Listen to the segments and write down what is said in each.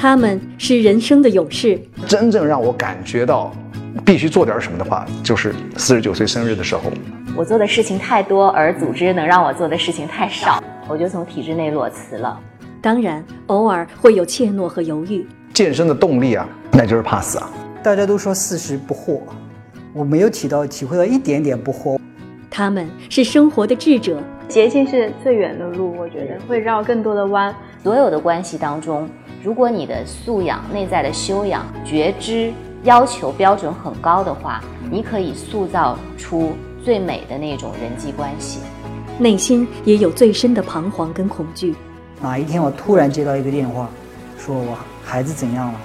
他们是人生的勇士。真正让我感觉到必须做点什么的话，就是四十九岁生日的时候。我做的事情太多，而组织能让我做的事情太少，我就从体制内裸辞了。当然，偶尔会有怯懦和犹豫。健身的动力啊，那就是怕死啊。大家都说四十不惑，我没有体到体会到一点点不惑。他们是生活的智者。捷径是最远的路，我觉得会绕更多的弯。所有的关系当中，如果你的素养、内在的修养、觉知要求标准很高的话，你可以塑造出最美的那种人际关系。内心也有最深的彷徨跟恐惧。哪一天我突然接到一个电话，说我孩子怎样了，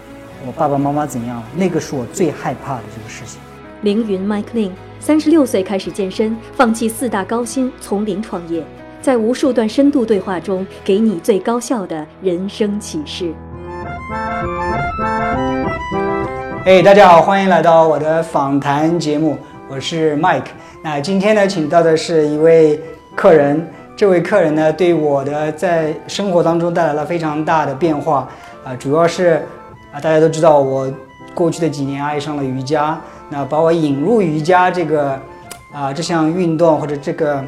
我爸爸妈妈怎样了，那个是我最害怕的这个事情。凌云 Mike Lin。三十六岁开始健身，放弃四大高薪，从零创业，在无数段深度对话中，给你最高效的人生启示。哎，大家好，欢迎来到我的访谈节目，我是 Mike。那今天呢，请到的是一位客人，这位客人呢，对我的在生活当中带来了非常大的变化啊，主要是啊，大家都知道我过去的几年爱上了瑜伽。啊把我引入瑜伽这个啊这项运动或者这个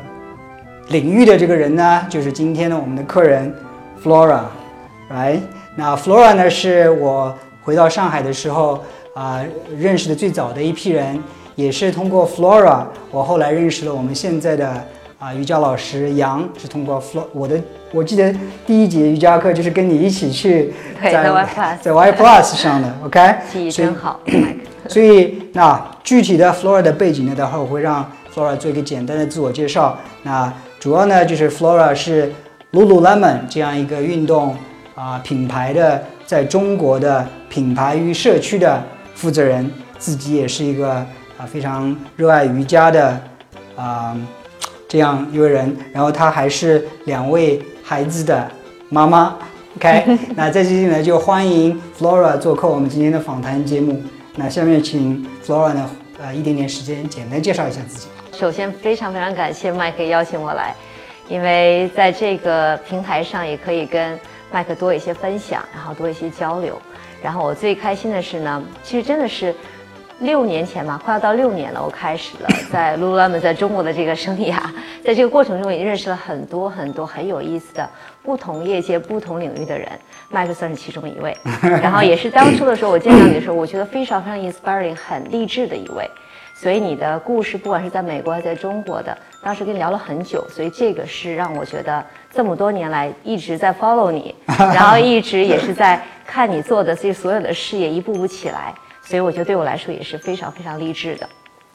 领域的这个人呢，就是今天的我们的客人 Flora，right？那 Flora 呢是我回到上海的时候啊认识的最早的一批人，也是通过 Flora，我后来认识了我们现在的啊瑜伽老师杨，是通过 Flora 我的我记得第一节瑜伽课就是跟你一起去在在 Y Plus 上的，OK？记忆真好。所以，那具体的 Flora 的背景呢？待会儿我会让 Flora 做一个简单的自我介绍。那主要呢，就是 Flora 是 Lululemon 这样一个运动啊品牌的在中国的品牌与社区的负责人，自己也是一个啊非常热爱瑜伽的啊这样一位人。然后她还是两位孩子的妈妈。OK，那在这里呢，就欢迎 Flora 做客我们今天的访谈节目。那下面请 Flora 呢，呃，一点点时间简单介绍一下自己。首先，非常非常感谢麦克邀请我来，因为在这个平台上也可以跟麦克多一些分享，然后多一些交流。然后我最开心的是呢，其实真的是。六年前嘛，快要到六年了，我开始了在 Lululemon 在中国的这个生涯，在这个过程中也认识了很多很多很有意思的不同业界、不同领域的人，麦克算是其中一位。然后也是当初的时候，我见到你的时候，我觉得非常非常 inspiring，很励志的一位。所以你的故事，不管是在美国还是在中国的，当时跟你聊了很久，所以这个是让我觉得这么多年来一直在 follow 你，然后一直也是在看你做的这所有的事业一步步起来。所以我觉得对我来说也是非常非常励志的。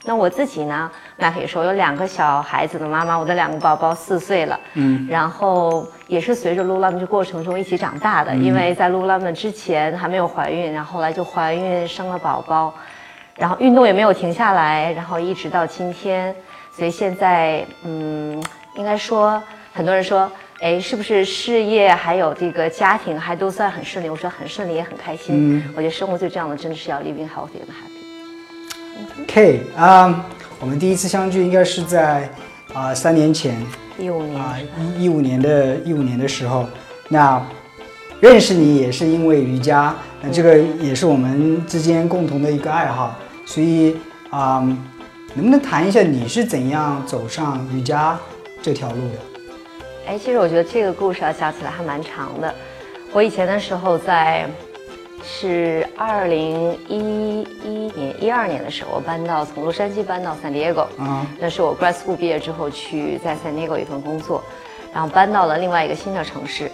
那我自己呢，麦克也说有两个小孩子的妈妈，我的两个宝宝四岁了，嗯，然后也是随着 Lululemon 这过程中一起长大的。因为在 Lululemon 之前还没有怀孕，然后后来就怀孕生了宝宝，然后运动也没有停下来，然后一直到今天。所以现在，嗯，应该说很多人说。哎，是不是事业还有这个家庭还都算很顺利？我说很顺利，也很开心。嗯，我觉得生活最重要的真的是要 living healthy and happy。K 啊，我们第一次相聚应该是在啊三年前，一五年啊一一五年的一五年的时候，那认识你也是因为瑜伽，那这个也是我们之间共同的一个爱好，所以啊，能不能谈一下你是怎样走上瑜伽这条路的？哎，其实我觉得这个故事要想起来还蛮长的。我以前的时候在，是二零一一年、一二年的时候，我搬到从洛杉矶搬到 San Diego。嗯。那是我 grad school 毕业之后去在 San Diego 一份工作，然后搬到了另外一个新的城市。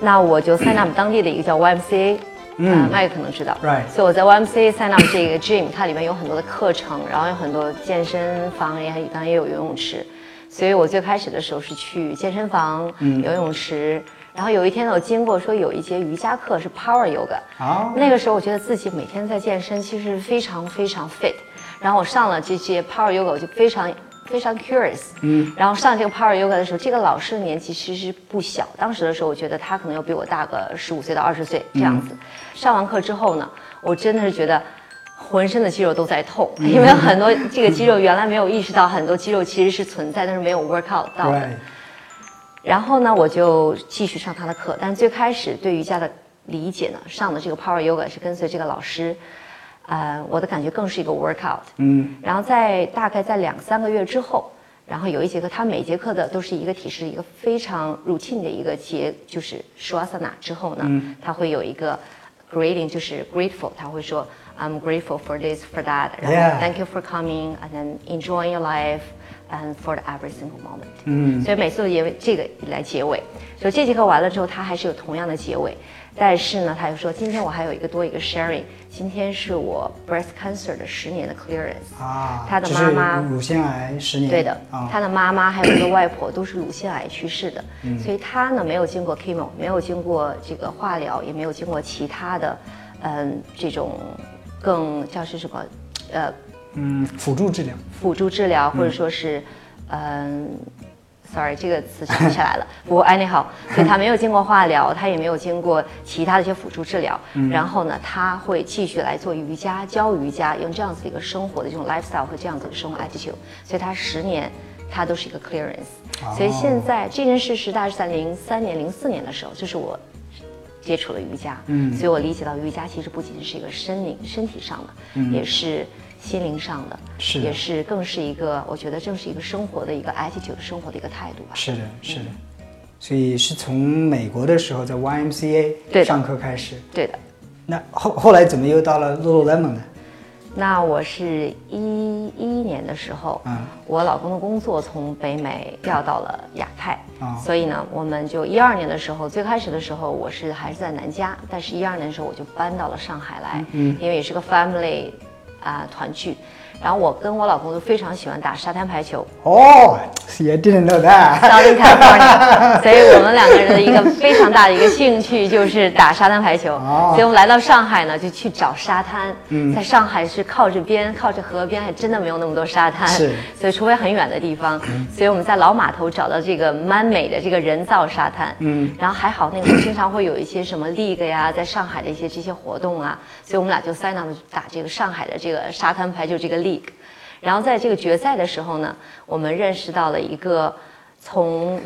那我就 sign up 当地的一个叫 YMCA，嗯，麦克可能知道。Right。所以我在 YMCA sign up 这个 gym，它里面有很多的课程，然后有很多健身房，也当然也有游泳池。所以我最开始的时候是去健身房、游泳池，然后有一天呢，我经过说有一节瑜伽课是 Power Yoga，那个时候我觉得自己每天在健身，其实非常非常 fit，然后我上了这节 Power Yoga，我就非常非常 curious，嗯，然后上这个 Power Yoga 的时候，这个老师的年纪其实不小，当时的时候我觉得他可能要比我大个十五岁到二十岁这样子。上完课之后呢，我真的是觉得。浑身的肌肉都在痛，因为很多这个肌肉原来没有意识到，很多肌肉其实是存在，但是没有 work out 到的。然后呢，我就继续上他的课，但最开始对瑜伽的理解呢，上的这个 Power Yoga 是跟随这个老师，呃，我的感觉更是一个 workout。嗯，然后在大概在两三个月之后，然后有一节课，他每节课的都是一个体式，一个非常 routine 的一个节，就是 Shavasana 之后呢，他会有一个 greeting，就是 grateful，他会说 I'm grateful for this for that，Yeah. Thank you for coming and then enjoying your life and for every single moment。嗯，所以每次的结尾这个来结尾，所以这节课完了之后，他还是有同样的结尾，但是呢，他又说今天我还有一个多一个 sharing，今天是我 breast cancer 的十年的 clearance。啊，他的妈妈乳腺癌十年，对的，啊，他的妈妈还有一个外婆都是乳腺癌去世的，所以他呢没有经过 chemo，没有经过这个化疗，也没有经过其他的，嗯，这种更叫是什么，呃，嗯，辅助治疗，辅助治疗，或者说是，嗯。Sorry，这个词想不起来了。不过 anyhow，所以他没有经过化疗，他也没有经过其他的一些辅助治疗。然后呢，他会继续来做瑜伽，教瑜伽，用这样子的一个生活的这种 lifestyle 和这样子的生活 attitude。所以他十年，他都是一个 clearance。所以现在这件事是大概是在零三年、零四年的时候，就是我接触了瑜伽。嗯，所以我理解到瑜伽其实不仅仅是一个身灵、身体上的，嗯也是心灵上的，是的也是更是一个，我觉得正是一个生活的一个 attitude，生活的一个态度吧。是的，是的，所以是从美国的时候在 YMCA 对上课开始，对的。那后后来怎么又到了 Lululemon 呢？那我是一一年的时候，嗯。我老公的工作从北美调到了亚太，哦。所以呢，我们就一二年的时候，最开始的时候我是还是在南加，但是一二年的时候我就搬到了上海来，嗯。因为也是个 family 啊、团聚，然后我跟我老公都非常喜欢打沙滩排球，哦 I didn't know that。Southern California，所以我们两个人的一个非常大的一个兴趣就是打沙滩排球。哦所以我们来到上海呢，就去找沙滩。在上海是靠着边，靠着河边，还真的没有那么多沙滩。是所以除非很远的地方，所以我们在老码头找到这个蛮美的这个人造沙滩。嗯，然后还好那个时候经常会有一些什么 league 呀，在上海的一些这些活动啊，所以我们俩就 sign up 打这个上海的这个沙滩排球这个 league。然后在这个决赛的时候呢，我们认识到了一个从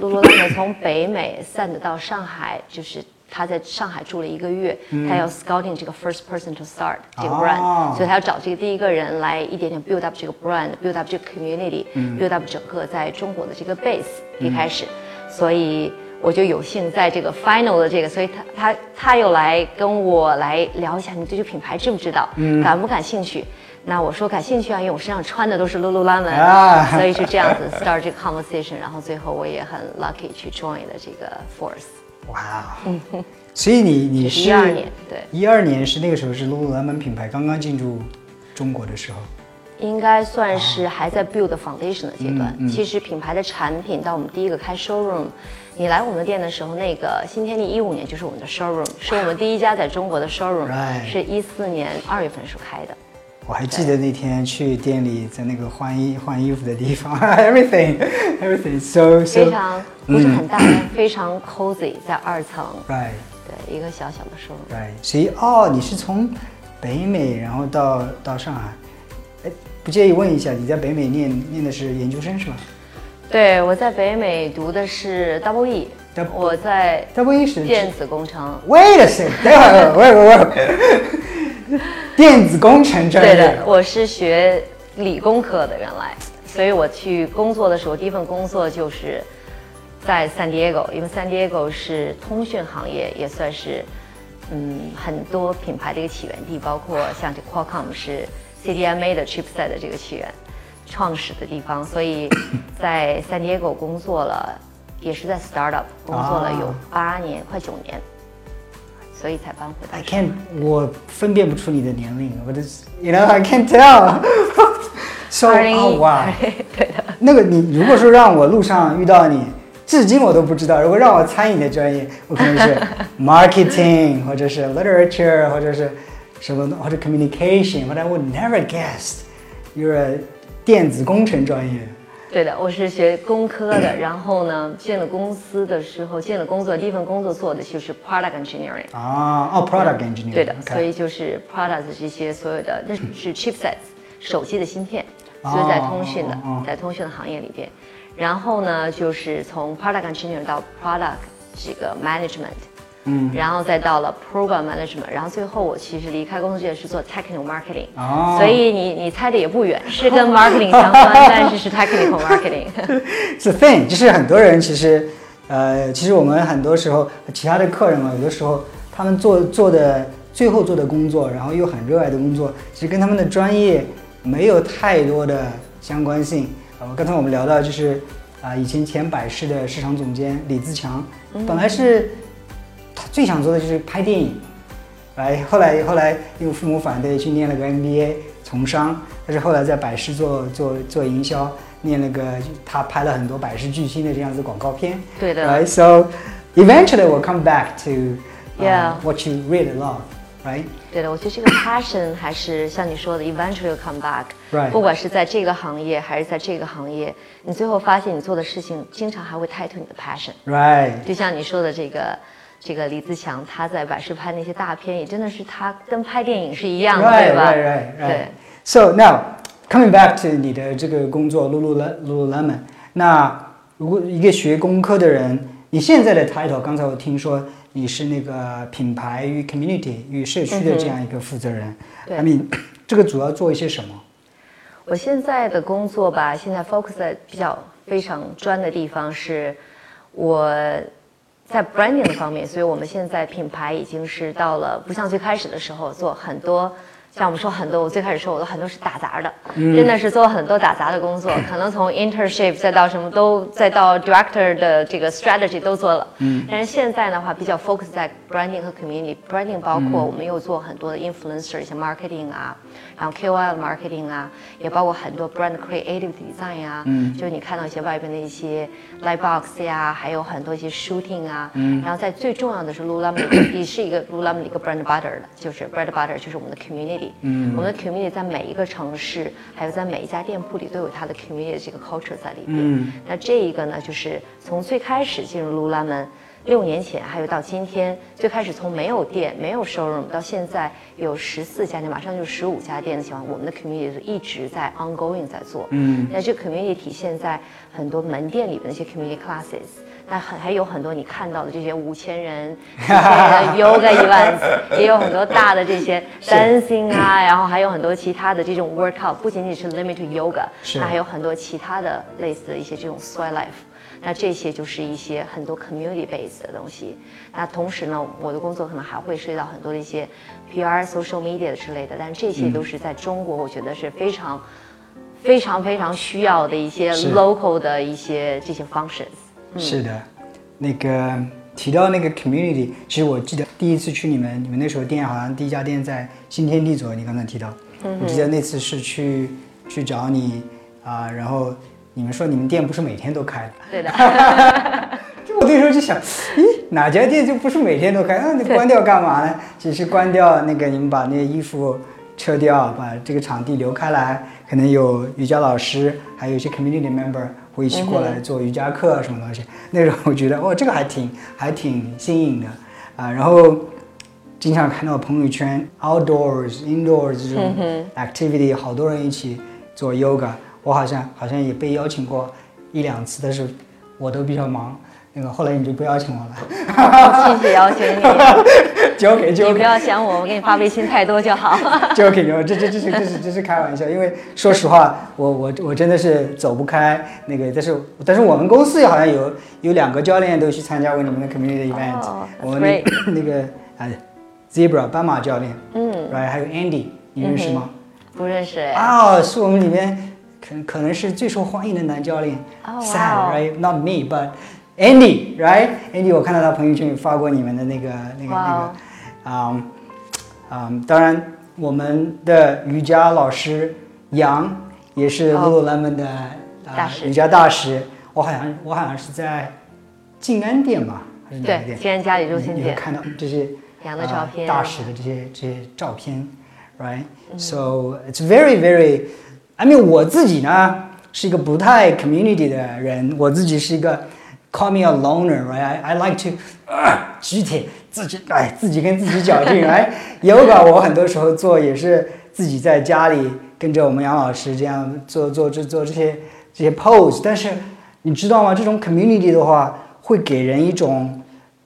从北美散的到上海，就是他在上海住了一个月，他要 scouting 这个 first person to start 这个 brand，、哦所以他要找这个第一个人来一点点 build up 这个 brand，build up 这个 community，build、up 整个在中国的这个 base 一开始，所以。我就有幸在这个 final 的这个，所以他他他又来跟我来聊一下，你对这个品牌知不知道？感不感兴趣？那我说感兴趣啊，因为我身上穿的都是 Lululemon，、啊 所以是这样子 start 这个 conversation，然后最后我也很 lucky 去 join 的这个 force。哇，所以你你是一二年对一二年是那个时候是 Lululemon 品牌刚刚进驻中国的时候，应该算是还在 build foundation 的阶段。其实品牌的产品到我们第一个开 showroom，你来我们店的时候，那个新天地一五年就是我们的 showroom，是我们第一家在中国的 showroom，、是一四年二月份时候开的。我还记得那天去店里，在那个换衣换衣服的地方，everything everything so so 非常不是很大，但非常 cozy，在二层，right。对，一个小小的 showroom。right，所以哦，你是从北美然后到到上海，哎，不介意问一下，你在北美念念的是研究生是吧对，我在北美读的是 double E，我在？Double E 是电子工程。Wait a second，等会儿，喂喂喂，电子工程专业对的，我是学理工科的，原来，所以我去工作的时候，第一份工作就是在 San Diego，因为 San Diego 是通讯行业，也算是嗯很多品牌的一个起源地，包括像这 Qualcomm 是 CDMA 的 chipset 的这个起源创始的地方，所以在 San Diego 工作了，也是在 startup 工作了有八年，快九年，所以才搬回到 I 上海 can't，我分辨不出你的年龄，我的，you know I can't tell 。so 二零哦一哇，对的。那个你如果说让我路上遇到你，至今我都不知道。如果让我餐饮的专业，我可能是 marketing 或者是 literature 或者是什么或者 communication，but I would never guess you're a 电子工程专业。 对的，我是学工科的，然后呢，进了公司的时候，进了工作，第一份工作做的就是 product engineering。啊，哦，product engineering。对的所以就是 product 这些所有的，那是 chipsets 手机的芯片，哦所以在通讯的在通讯的行业里边。然后呢，就是从 product engineer 到 product 这个 management，嗯，然后再到了 program management，然后最后我其实离开工作界是做 technical marketing，哦所以你你猜的也不远，是跟 marketing 相关，但是是 technical marketing。是 thing，就是很多人其实，呃，其实我们很多时候其他的客人嘛，有的时候他们做做的最后做的工作，然后又很热爱的工作，其实跟他们的专业没有太多的相关性。呃，刚才我们聊到就是啊、以前前百事的市场总监李自强，本来是最想做的就是拍电影。哎后来后来因为父母反对去念了个 nba 从商但是后来在百事做做做营销念了个他拍了很多百事巨星的这样子广告片。对的。来 so eventually we'll come back to yeahwhat you really love right? 对的我觉得这个 passion 还是像你说的 eventually come back right. 不管是在这个行业还是在这个行业你最后发现你做的事情经常还会 title 你的 passion right. 就像你说的这个这个李自强他在百事拍那些大片，也真的是他跟拍电影是一样的 Right, 对吧 right, right, right. 对。So now coming back to 你的这个工作 Lulu Lululemon，那如果一个学工科的人，你现在的 title，刚才我听说你是那个品牌与 community 与社区的这样一个负责人。对 I mean，这个主要做一些什么？我现在的工作吧，现在 focus 在比较非常专的地方是，我在 branding 的方面，所以我们现在品牌已经是到了不像最开始的时候做很多。像我们说很多，我最开始说我的很多是打杂的，真的是做很多打杂的工作，可能从 internship 再到什么都，再到 director 的这个 strategy 都做了。嗯，但是现在的话比较 focus 在 branding 和 community。branding 包括我们又做很多的 influencer 一些 marketing 啊，然后 KOL marketing 啊，也包括很多 brand creative design 啊、嗯，就是你看到一些外边的一些 light box 呀，还有很多一些 shooting 啊，嗯，然后在最重要的是 Lululemon 也是一个 Lululemon 的一个 brand butter 的，就是 brand butter 就是我们的 community，嗯，我们的 community 在每一个城市，还有在每一家店铺里都有它的 community 的这个 culture 在里边，嗯，那这一个呢，就是从最开始进入 Lululemon。六年前，还有到今天，最开始从没有店、没有 showroom 到现在有十四家店，马上就十五家店的情况，我们的 community 是一直在 ongoing 在做。嗯，那这 community 体现在很多门店里面的一些 community classes，那很还有很多你看到的这些五千人、几千人 yoga events，也有很多大的这些 dancing 啊，然后还有很多其他的这种 workout，不仅仅是 limited yoga，是那还有很多其他的类似的一些这种 sweat life。那这些就是一些很多 community based 的东西。那同时呢，我的工作可能还会涉及到很多的一些 PR、social media 之类的，但这些都是在中国，我觉得是非常、非常非常需要的一些 local 的一些这些 functions。是的，那个提到那个 community，其实我记得第一次去你们，你们那时候店好像第一家店在新天地左右，你刚才提到，我记得那次是去去找你啊、然后你们说你们店不是每天都开的，对的，就我那时候就想，咦，哪家店就不是每天都开？那你关掉干嘛呢？只是关掉那个你们把那个衣服撤掉，把这个场地留开来，可能有瑜伽老师，还有一些 community member 会一起过来做瑜伽课什么东西。那时候我觉得，哦，这个还挺还挺新颖的啊。然后经常看到朋友圈 outdoors、indoors 这种 activity，好多人一起做 yoga。我好像好像也被邀请过一两次，但是我都比较忙。那个后来你就不邀请我了，谢谢邀请你，交给你不交给要想我，我给你发微信太多就好。交给你，这这这是这是这是开玩笑，因为说实话，我我我真的是走不开那个，但是但是我们公司好像有有两个教练都去参加过你们的 community event，、哦我们那那个啊 Zebra 斑马教练，嗯，，right 还有 Andy，你认识吗？不认识哎。啊、是我们里面可可能是最受欢迎的男教练。哦 Sad, right? Not me, but Andy, right? Andy，我看到他朋友圈有发过你们的那个那个那个，嗯嗯，当然我们的瑜伽老师杨也是哦 Lululemon 的、啊呃瑜伽大师。我好像我好像是在静安店吧，还是哪个对，店？既然家里中心店，你会看到这些羊的照片呃大使的这些这些照片，right? So it's very very. I mean，我自己呢是一个不太 community 的人，我自己是一个 call me a loner, right? I I like to 呃举铁自己哎自己跟自己较劲，right? Yoga 我很多时候做也是自己在家里跟着我们杨老师这样做做这做这些这些 pose，但是你知道吗？这种 community 的话，会给人一种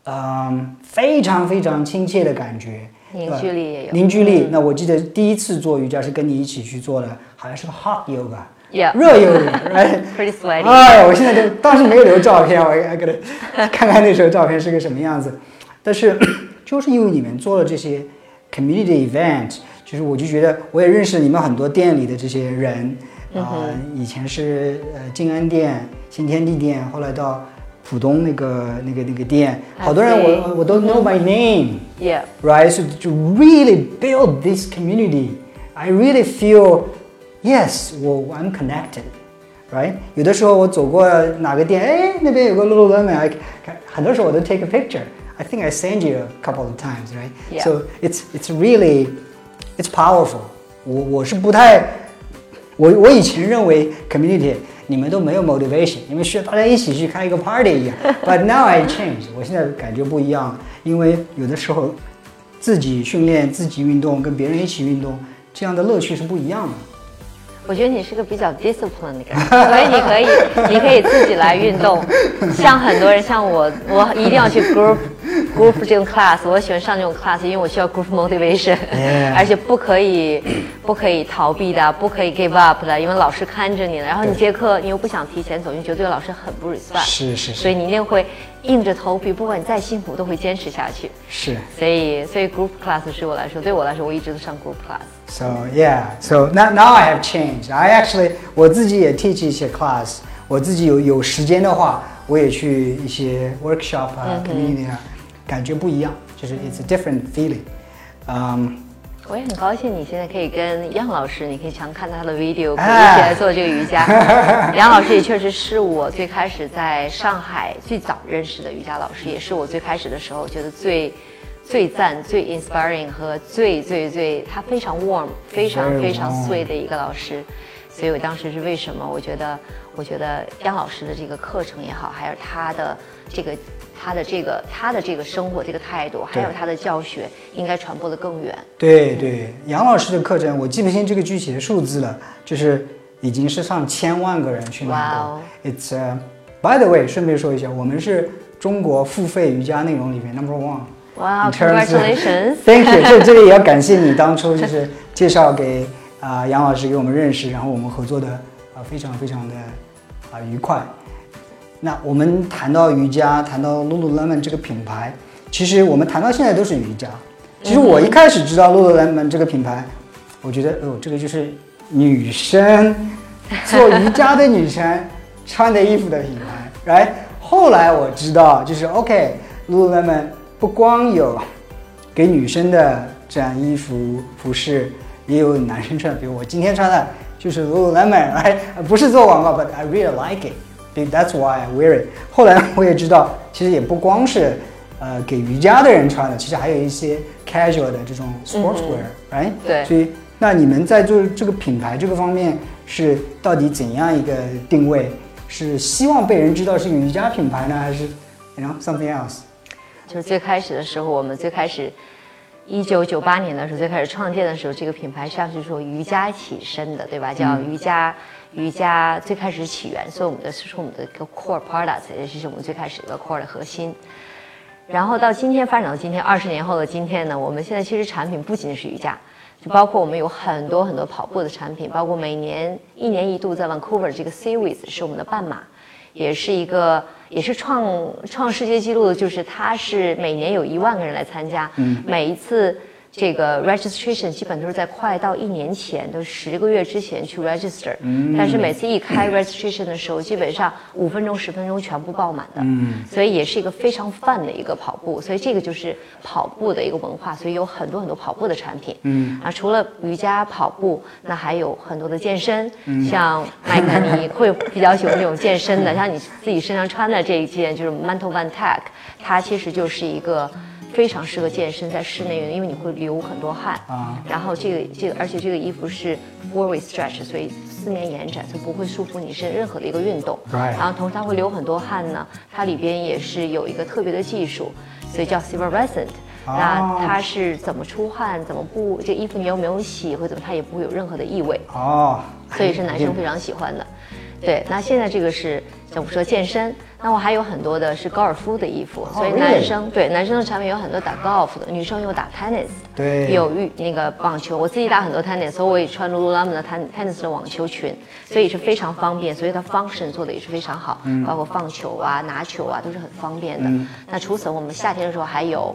嗯，非常非常亲切的感觉，凝聚力也有凝聚力。那我记得第一次做瑜伽是跟你一起去做的，好像是个 hot yoga，Yeah，热又哎，Pretty sweaty，哎，我现在就当时没有留照片，我，还给他看看那时候照片是个什么样子。但是，就是因为你们做了这些 community event，就是我就觉得我也认识你们很多店里的这些人啊，以前是呃静安店、新天地店，后来到浦东那个那个那个店，好多人我我都 know my name，Yeah，Right，So to really build this community，I really feel。yes, 我 I'm connected, right? 有的时候我走过哪个店，哎，那边有个 Lululemon，I 看很多时候我都 take a picture. I think I send you a couple of times, right? Yeah. So it's it's really it's powerful. 我我是不太，我我以前认为 community 你们都没有 motivation，你们需要大家一起去开一个 party 一样。But now I change，我现在感觉不一样了，因为有的时候自己训练、自己运动，跟别人一起运动，这样的乐趣是不一样的。 我觉得你是个比较 disciplined 的人，所以你可以，你可以自己来运动。像很多人，像我，我一定要去 group group 这种 class，我喜欢上这种 class，因为我需要 group motivation，、而且不可以不可以逃避的，不可以 give up 的，因为老师看着你了。然后你接课你又不想提前走，你觉得这个老师很不 respect，是是是所以你一定会硬着头皮，不管你再辛苦，都会坚持下去。是。所以，所以 group class 是我来说，对我来说，我一直都上 group class。So yeah, so now now I have changed. I actually 我自己也 teach 一些 class，我自己有有时间的话，我也去一些 workshop 啊、community 啊，感觉不一样，就是 it's a different feeling. 嗯、我也很高兴你现在可以跟杨老师，你可以常看他的 video，可以哎一起来做这个瑜伽。杨老师也确实是我最开始在上海最早认识的瑜伽老师，也是我最开始的时候觉得最最赞、最 inspiring 和最最最他非常 warm、非常非常 sweet 的一个老师。所以我当时是为什么？我觉得，我觉得杨老师的这个课程也好，还有他的这个他的这个他的这个生活这个态度，还有他的教学，应该传播的更远。对对，杨老师的课程我记不清这个具体的数字了，就是已经是上千万个人去哇哦。It's、uh, by the way，顺便说一下，我们是中国付费瑜伽内容里面 number one。哇 of- congratulations Thank you，这这里也要感谢你当初就 是介绍给啊、杨老师给我们认识，然后我们合作的啊、非常非常的啊、愉快。那我们谈到瑜伽，谈到 Lululemon 这个品牌，其实我们谈到现在都是瑜伽。其实我一开始知道 Lululemon 这个品牌，我觉得哦，这个就是女生做瑜伽的女生穿的衣服的品牌来后来我知道，就是 OK，Lululemon 不光有给女生的这样衣服服饰，也有男生穿，比如我今天穿的就是 Lululemon，来不是做广告，but I really like it。That's why I wear it。后来我也知道，其实也不光是呃给瑜伽的人穿的，其实还有一些 casual 的这种 sportswear，right？、对所以那你们在做这个品牌这个方面是到底怎样一个定位？是希望被人知道是个瑜伽品牌呢，还是 you know something else？就是最开始的时候，我们最开始，一九九八年的时候，最开始创建的时候，这个品牌上是说瑜伽起身的，对吧？叫瑜伽，瑜伽最开始起源，所以我们的是我们的一个 core product，也就是我们最开始一个 core 的核心。然后到今天发展到今天，二十年后的今天呢，我们现在其实产品不仅是瑜伽，就包括我们有很多很多跑步的产品，包括每年一年一度在 Vancouver 这个 Series 是我们的半马，也是一个也是创创世界纪录的，就是它是每年有一万个人来参加，每一次。这个 registration 基本都是在快到一年前，都十个月之前去 register，、但是每次一开 registration 的时候，基本上五分钟、十分钟全部爆满的，所以也是一个非常 fun 的一个跑步，所以这个就是跑步的一个文化，所以有很多很多跑步的产品。嗯，啊，除了瑜伽跑步，那还有很多的健身，像麦克你会比较喜欢这种健身的，像你自己身上穿的这一件就是 Mantle Van Tech，它其实就是一个。非常适合健身，在室内运动，因为你会流很多汗啊然后这个这个，而且这个衣服是 four way stretch，所以四面延展，所以不会束缚你身任何的一个运动。然后同时它会流很多汗呢，它里边也是有一个特别的技术，所以叫 Silverescent。那它是怎么出汗，怎么不，这衣服你有没有洗或者怎么，它也不会有任何的异味。哦，所以是男生非常喜欢的。对，那现在这个是像我说健身，那我还有很多的是高尔夫的衣服，所以男生对男生的产品有很多打高尔夫的，女生有打 tennis，对有羽那个网球，我自己打很多 tennis，所以我也穿 Lululemon 的 ten tennis 的网球裙，所以是非常方便，所以它 function 做的也是非常好，包括放球啊、拿球啊都是很方便的。那除此，我们夏天的时候还有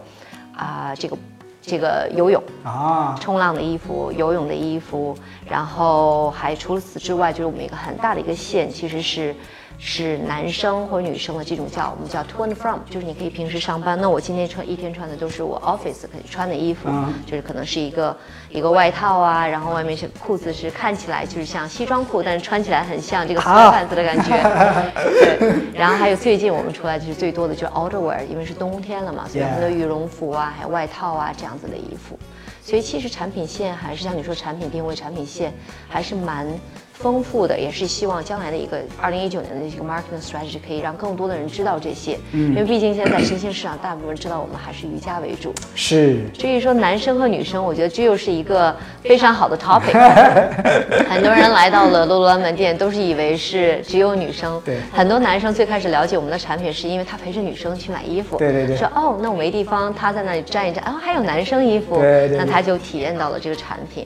啊、这个这个游泳。啊，冲浪的衣服、游泳的衣服，然后还除了此之外，就是我们一个很大的一个线，其实是是男生或者女生的这种叫我们叫 to and from，就是你可以平时上班，那我今天穿一天穿的都是我 office 可以穿的衣服，嗯就是可能是一个一个外套啊，然后外面是裤子是看起来就是像西装裤，但是穿起来很像这个好 w e 的感觉，对。然后还有最近我们出来就是最多的就是 outerwear，因为是冬天了嘛，所以很多羽绒服啊，还有外套啊这样子的衣服。所以其实产品线还是像你说产品定位、产品线还是蛮丰富的，也是希望将来的一个二零一九年的一个 marketing strategy 可以让更多的人知道这些。因为毕竟现在在新兴市场，大部分人知道我们还是瑜伽为主。是至于说男生和女生，我觉得这又是一个非常好的 topic。很多人来到了 Lululemon 店，都是以为是只有女生。对很多男生最开始了解我们的产品，是因为他陪着女生去买衣服。对对对说哦，那我没地方，他在那里站一站，哦，还有男生衣服，对对对那他就体验到了这个产品。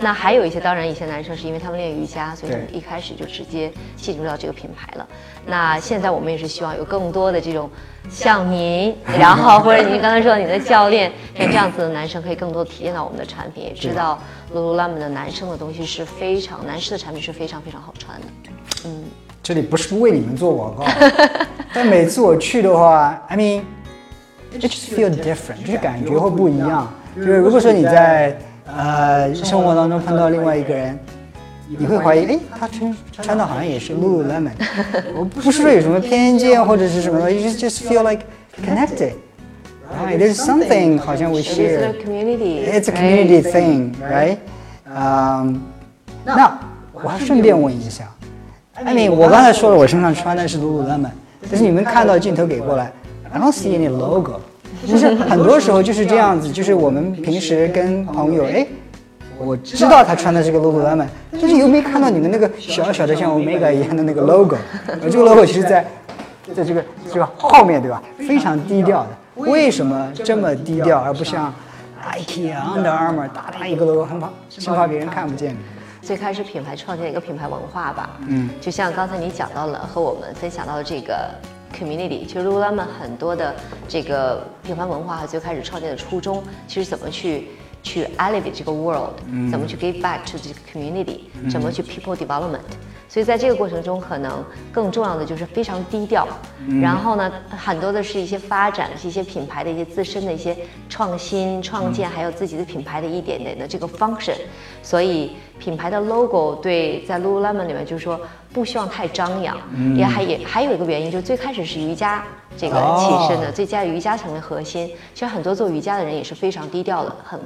那还有一些，当然一些男生是因为他们练瑜伽，所以他们一开始就直接进入到这个品牌了。那现在我们也是希望有更多的这种像您，然后 或者您刚才说你的教练，像这样子的男生可以更多体验到我们的产品，也知道 Lululemon 的男生的东西是非常，男士的产品是非常非常好穿的。嗯这里不是为你们做广告，但每次我去的话，I mean。It just feel different，就是感觉会不一样。就是如果说你在呃生活当中碰到另外一个人，你会怀疑，哎，他穿穿的好像也是 Lululemon，我不是说有什么偏见或者是什么的，you just just feel like connected。Right, there's something 好像 we share. a community. It's a community thing, right? 嗯，那我还顺便问一下，I mean，我刚才说了，我身上穿的是 Lululemon，但是你们看到镜头给过来，I don't see any logo。就是很多时候就是这样子，就是我们平时跟朋友，哎，我知道他穿的是个 Lululemon，但是又没看到你们那个小小的像 Omega 一样的那个 logo。而这个 logo 其实在在这个这个后面对吧？非常低调的。为什么这么低调，而不像 Nike 啊、Under Armour 大大一个 logo，很怕生怕别人看不见？最开始品牌创建一个品牌文化吧，嗯，就像刚才你讲到了和我们分享到的这个 community，其实 Lululemon 很多的这个品牌文化和最开始创建的初衷，其实怎么去去 elevate 这个 world，、怎么去 give back to 这个 community，、怎么去 people development。所以在这个过程中，可能更重要的就是非常低调。然后呢，很多的是一些发展，是一些品牌的一些自身的一些创新、创建，还有自己的品牌的一点点的这个 function。所以品牌的 logo 对在 Lululemon 里面就是说不希望太张扬，也还也还有一个原因就是最开始是瑜伽这个起身的，哦最佳瑜伽成为核心。其实很多做瑜伽的人也是非常低调的，很，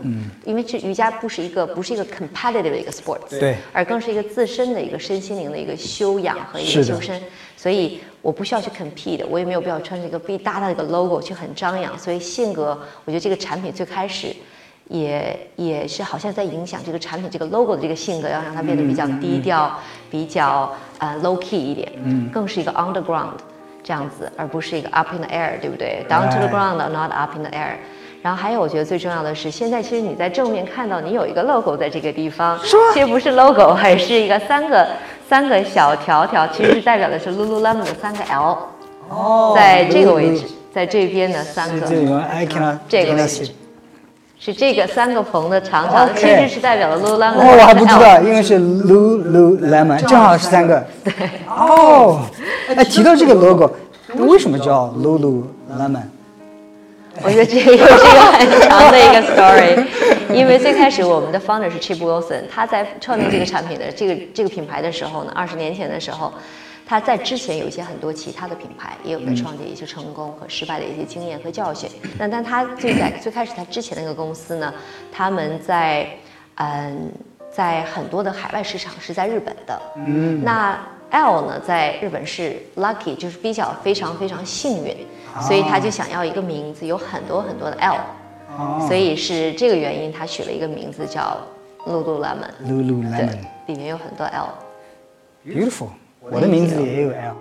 因为这瑜伽不是一个不是一个 competitive 的一个 sports，对而更是一个自身的一个身心灵的一个修养和一个修身。所以我不需要去 compete，我也没有必要穿这个必大大的一个 logo 去很张扬。所以性格，我觉得这个产品最开始也也是好像在影响这个产品这个 logo 的这个性格，要让它变得比较低调，比较呃 low key 一点，嗯，更是一个 underground 这样子，而不是一个 up in the air，对不对？Down to the Right. ground，not up in the air。然后还有，我觉得最重要的是，现在其实你在正面看到你有一个 logo 在这个地方，其实不是 logo，而是一个三个三个小条条，其实是代表的是 Lululemon 的三个 L，哦在这个位置，在这边的三个，这个位置是这个三个棚的长长其实是代表了 Lululemon 哦，我还不知道，因为是 Lululemon，正好是三个。对。哦，哎，提到这个 logo，为什么叫 Lululemon？我觉得这个又是一个很长的一个 story，因为最开始我们的 founder 是 Chip Wilson，他在创立这个产品的这个这个品牌的时候呢，二十年前的时候，他在之前有一些很多其他的品牌，也有在创建一些成功和失败的一些经验和教训。那但他最在最开始他之前那个公司呢，他们在嗯在很多的海外市场是在日本的，嗯，那 L 呢，在日本是 lucky，就是比较非常非常幸运，所以他就想要一个名字，有很多很多的 L，、哦所以是这个原因，他取了一个名字叫 Lululemon，Lululemon，里面有很多 L。beautiful。我的名字也有 L。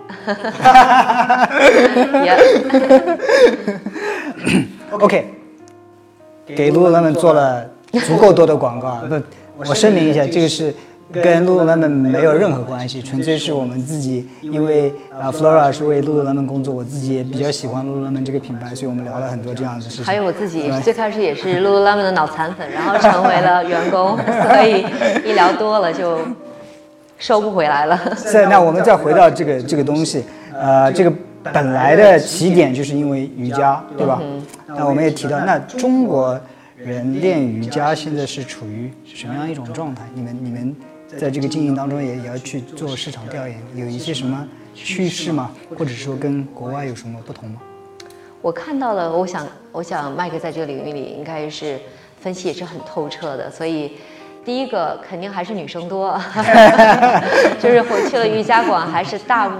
OK，给 Lululemon 做了足够多的广告啊。不，我声明一下，这个是跟 Lululemon 没有任何关系，纯粹是我们自己，因为啊 Flora 是为 Lululemon 工作，我自己也比较喜欢 Lululemon 这个品牌，所以我们聊了很多这样的事情。还有我自己最开始也是 Lululemon 的脑残粉，然后成为了员工，所以一聊多了就收不回来了。再那我们再回到这个这个东西，呃，这个本来的起点就是因为瑜伽，对吧？嗯那我们也提到，那中国人练瑜伽现在是处于什么样一种状态？你们你们在这个经营当中也也要去做市场调研，有一些什么趋势吗？或者说跟国外有什么不同吗？我看到了，我想，我想麦克在这个领域里应该是分析也是很透彻的，所以第一个肯定还是女生多，就是我去了瑜伽馆，还是大部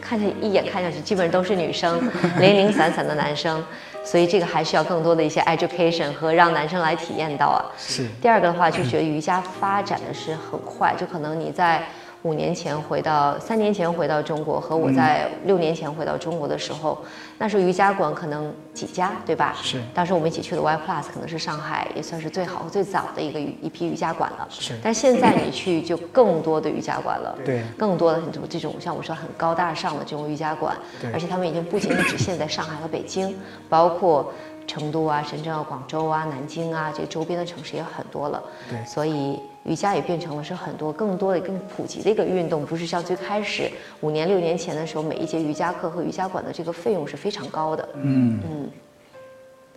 看着一眼看下去，基本上都是女生，零零散散的男生，所以这个还需要更多的一些 education 和让男生来体验到啊。是。第二个的话，就觉得瑜伽发展的是很快，就可能你在五年前回到三年前回到中国，和我在六年前回到中国的时候，那时候瑜伽馆可能几家，对吧？是当时我们一起去的 Y Plus 可能是上海也算是最好最早的一个一批瑜伽馆了。是但现在你去就更多的瑜伽馆了。对更多的很多这种像我说很高大上的这种瑜伽馆对，而且他们已经不仅仅只限在上海和北京，包括成都啊、深圳啊、广州啊、南京啊这周边的城市也很多了。对所以瑜伽也变成了是很多更多的、更普及的一个运动，不是像最开始五年、六年前的时候，每一节瑜伽课和瑜伽馆的这个费用是非常高的。嗯嗯，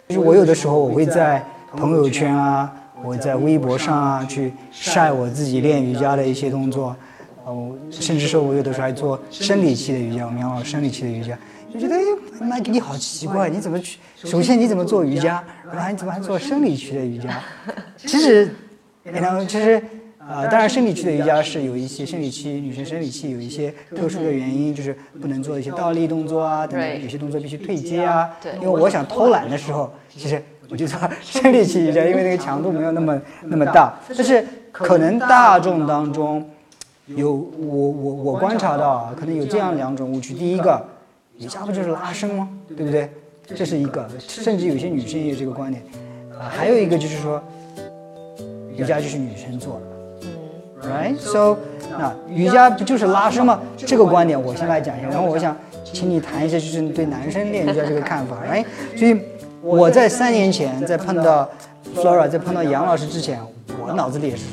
就是我有的时候我会在朋友圈啊，我在微博上啊去晒我自己练瑜伽的一些动作，哦，甚至说我有的时候还做生理期的瑜伽，我们养老生理期的瑜伽，就觉得哎，麦克你好奇怪，你怎么去？首先你怎么做瑜伽，然后你怎么还做生理区的瑜伽？其实，然后其实。啊、当然，生理期的瑜伽是有一些生理期，女生生理期有一些特殊的原因，就是不能做一些倒立动作啊，等等，有些动作必须退阶啊。对因为我想偷懒的时候，其实我就做 生理期瑜伽，因为那个强度没有那么那么大。但是可能大众当中有我我我观察到啊，可能有这样两种误区。第一个，瑜伽不就是拉伸吗？对不对？这是一个，甚至有些女生也有这个观点。啊，还有一个就是说，瑜伽就是女生做的。Right, so 那瑜伽不就是拉伸吗？这个观点我先来讲一下，然后我想请你谈一下，就是对男生练瑜伽这个看法。，right？，所以我在三年前在碰到 Flora，在碰到杨老师之前，我脑子里也是，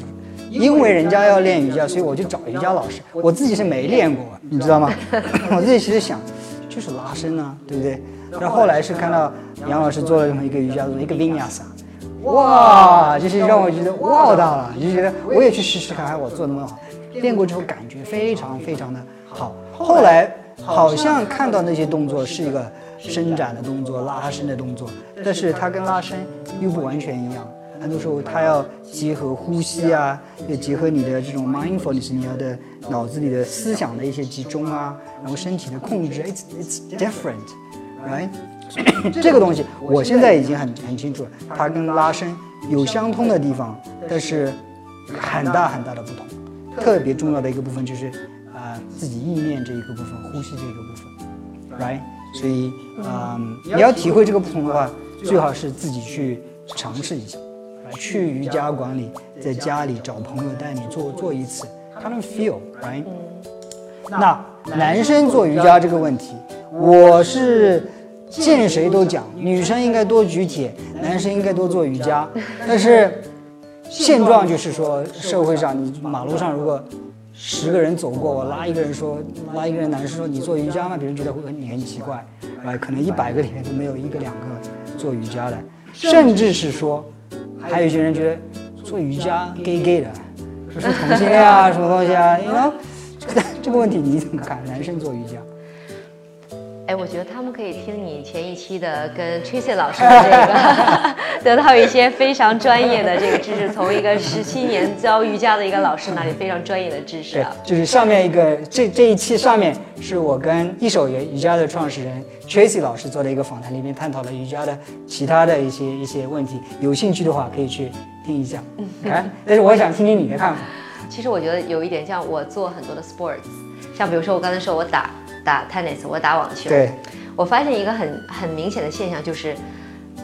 因为人家要练瑜伽，所以我就找瑜伽老师。我自己是没练过，你知道吗？我自己其实想，就是拉伸啊，对不对？那后后来是看到杨老师做了这么一个瑜伽动作，一个 Vinyasa。哇，就是让我觉得哇到了，就觉得我也去试试看，看我做的那么好。练过之后感觉非常非常的好。后来好像看到那些动作是一个伸展的动作、拉伸的动作，但是它跟拉伸又不完全一样。很多时候它要结合呼吸啊，要结合你的这种 mindfulness，你要的脑子里的思想的一些集中啊，然后身体的控制，it's it's different，right？这个东西我现在已经很很清楚了，它跟拉伸有相通的地方，但是很大很大的不同。特别重要的一个部分就是啊、呃自己意念这一个部分，呼吸这一个部分，right？所以啊、你要体会这个不同的话，最好是自己去尝试一下，啊去瑜伽馆里，在家里找朋友带你做做一次，他能 feel，right？那男生做瑜伽这个问题，我是见谁都讲，女生应该多举铁，男生应该多做瑜伽。但是现状就是说，社会上你马路上如果十个人走过，我拉一个人说，拉一个人男生说你做瑜伽吗？别人觉得会你很奇怪，哎，可能一百个里面都没有一个两个做瑜伽的，甚至是说，还有一些人觉得做瑜伽 gay gay 的，说是同性恋啊，什么东西啊，你 know 这个这个问题你怎么看？男生做瑜伽？哎，我觉得他们可以听你前一期的跟 Tracy 老师的这个，得到一些非常专业的这个知识，从一个十七年教瑜伽的一个老师那里非常专业的知识对啊。，就是上面一个这这一期上面是我跟一手瑜瑜伽的创始人 Tracy 老师做的一个访谈，里面探讨了瑜伽的其他的一些一些问题。有兴趣的话可以去听一下。哎，但是我想听听你的看法。其实我觉得有一点像我做很多的 sports，像比如说我刚才说我打打 tennis，我打网球，对，我发现一个很很明显的现象就是，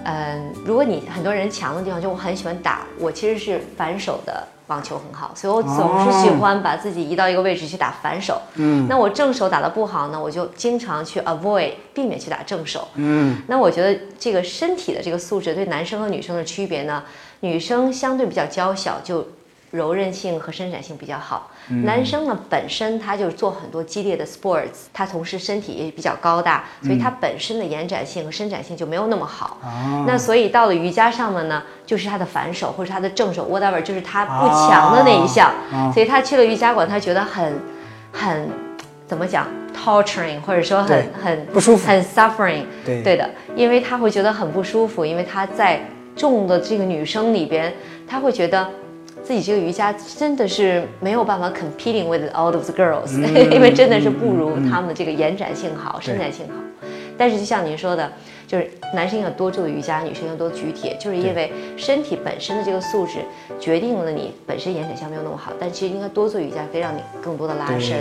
嗯，如果你很多人强的地方，就我很喜欢打，我其实是反手的网球很好，所以我总是喜欢把自己移到一个位置去打反手。嗯那我正手打的不好呢，我就经常去 avoid 避免去打正手。嗯那我觉得这个身体的这个素质对男生和女生的区别呢，女生相对比较娇小，就柔韧性和伸展性比较好。男生呢本身他就做很多激烈的 sports，他同时身体也比较高大，所以他本身的延展性和伸展性就没有那么好。啊那所以到了瑜伽上面呢，就是他的反手或者他的正手 whatever，就是他不强的那一项。啊所以他去了瑜伽馆，他觉得很很怎么讲 torturing，或者说很很不舒服很 suffering。对对的，因为他会觉得很不舒服，因为他在众的这个女生里边，他会觉得自己这个瑜伽真的是没有办法 competing with all of the girls，、因为真的是不如他们的这个延展性好、伸展性好。但是就像您说的，就是男生要多做瑜伽，女生要多举铁，就是因为身体本身的这个素质决定了你本身延展性没有那么好，但其实应该多做瑜伽，可以让你更多的拉伸。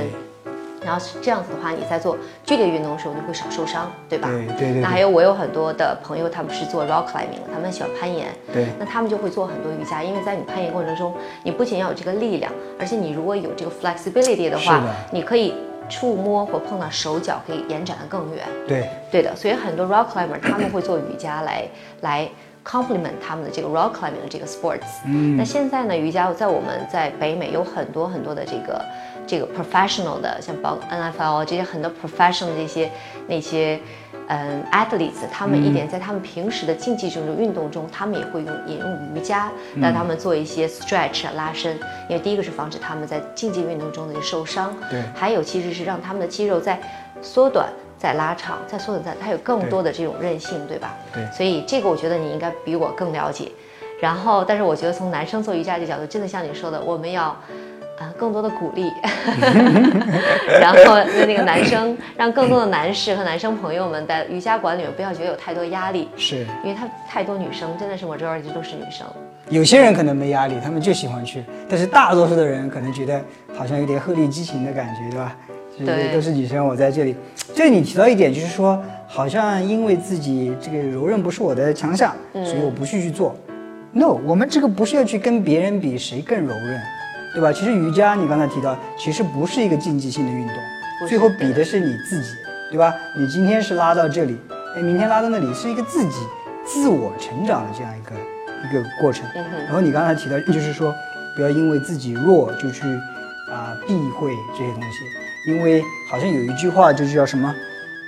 然后是这样子的话，你在做剧烈运动的时候，你会少受伤，对吧？对对对那还有我有很多的朋友，他们是做 rock climbing，的他们喜欢攀岩。对那他们就会做很多瑜伽，因为在你攀岩过程中，你不仅要有这个力量，而且你如果有这个 flexibility 的话，的你可以触摸或碰到手脚，可以延展得更远。对对的，所以很多 rock climber 他们会做瑜伽来来 complement 他们的这个 rock climbing 的这个 sports。嗯，那现在呢，瑜伽在我们在北美有很多很多的这个这个 professional 的，像包 NFL 这些很多 professional 的这些那些。嗯，athletes 他们一点在他们平时的竞技这种运动中，他们也会用引用瑜伽让他们做一些 stretch 啊拉伸，因为第一个是防止他们在竞技运动中的受伤，对还有其实是让他们的肌肉在缩短、在拉长、在缩短、在它有更多的这种韧性，对吧？对所以这个我觉得你应该比我更了解。然后，但是我觉得从男生做瑜伽这角度，真的像你说的，我们要。啊、更多的鼓励，然后那个男生让更多的男士和男生朋友们在瑜伽馆里面不要觉得有太多压力，是。因为他太多女生，真的是 majority 都是女生。有些人可能没压力，他们就喜欢去，但是大多数的人可能觉得好像有点鹤立鸡群的感觉，对吧？对都是女生，我在这里。这里你提到一点，就是说，好像因为自己这个柔韧不是我的强项，嗯所以我不去去做。No，我们这个不是要去跟别人比谁更柔韧，对吧？其实瑜伽你刚才提到，其实不是一个竞技性的运动，最后比的是你自己，对吧？你今天是拉到这里，哎，明天拉到那里，是一个自己自我成长的这样一个一个过程。嗯然后你刚才提到，就是说不要因为自己弱就去啊、避讳这些东西，因为好像有一句话就是叫什么，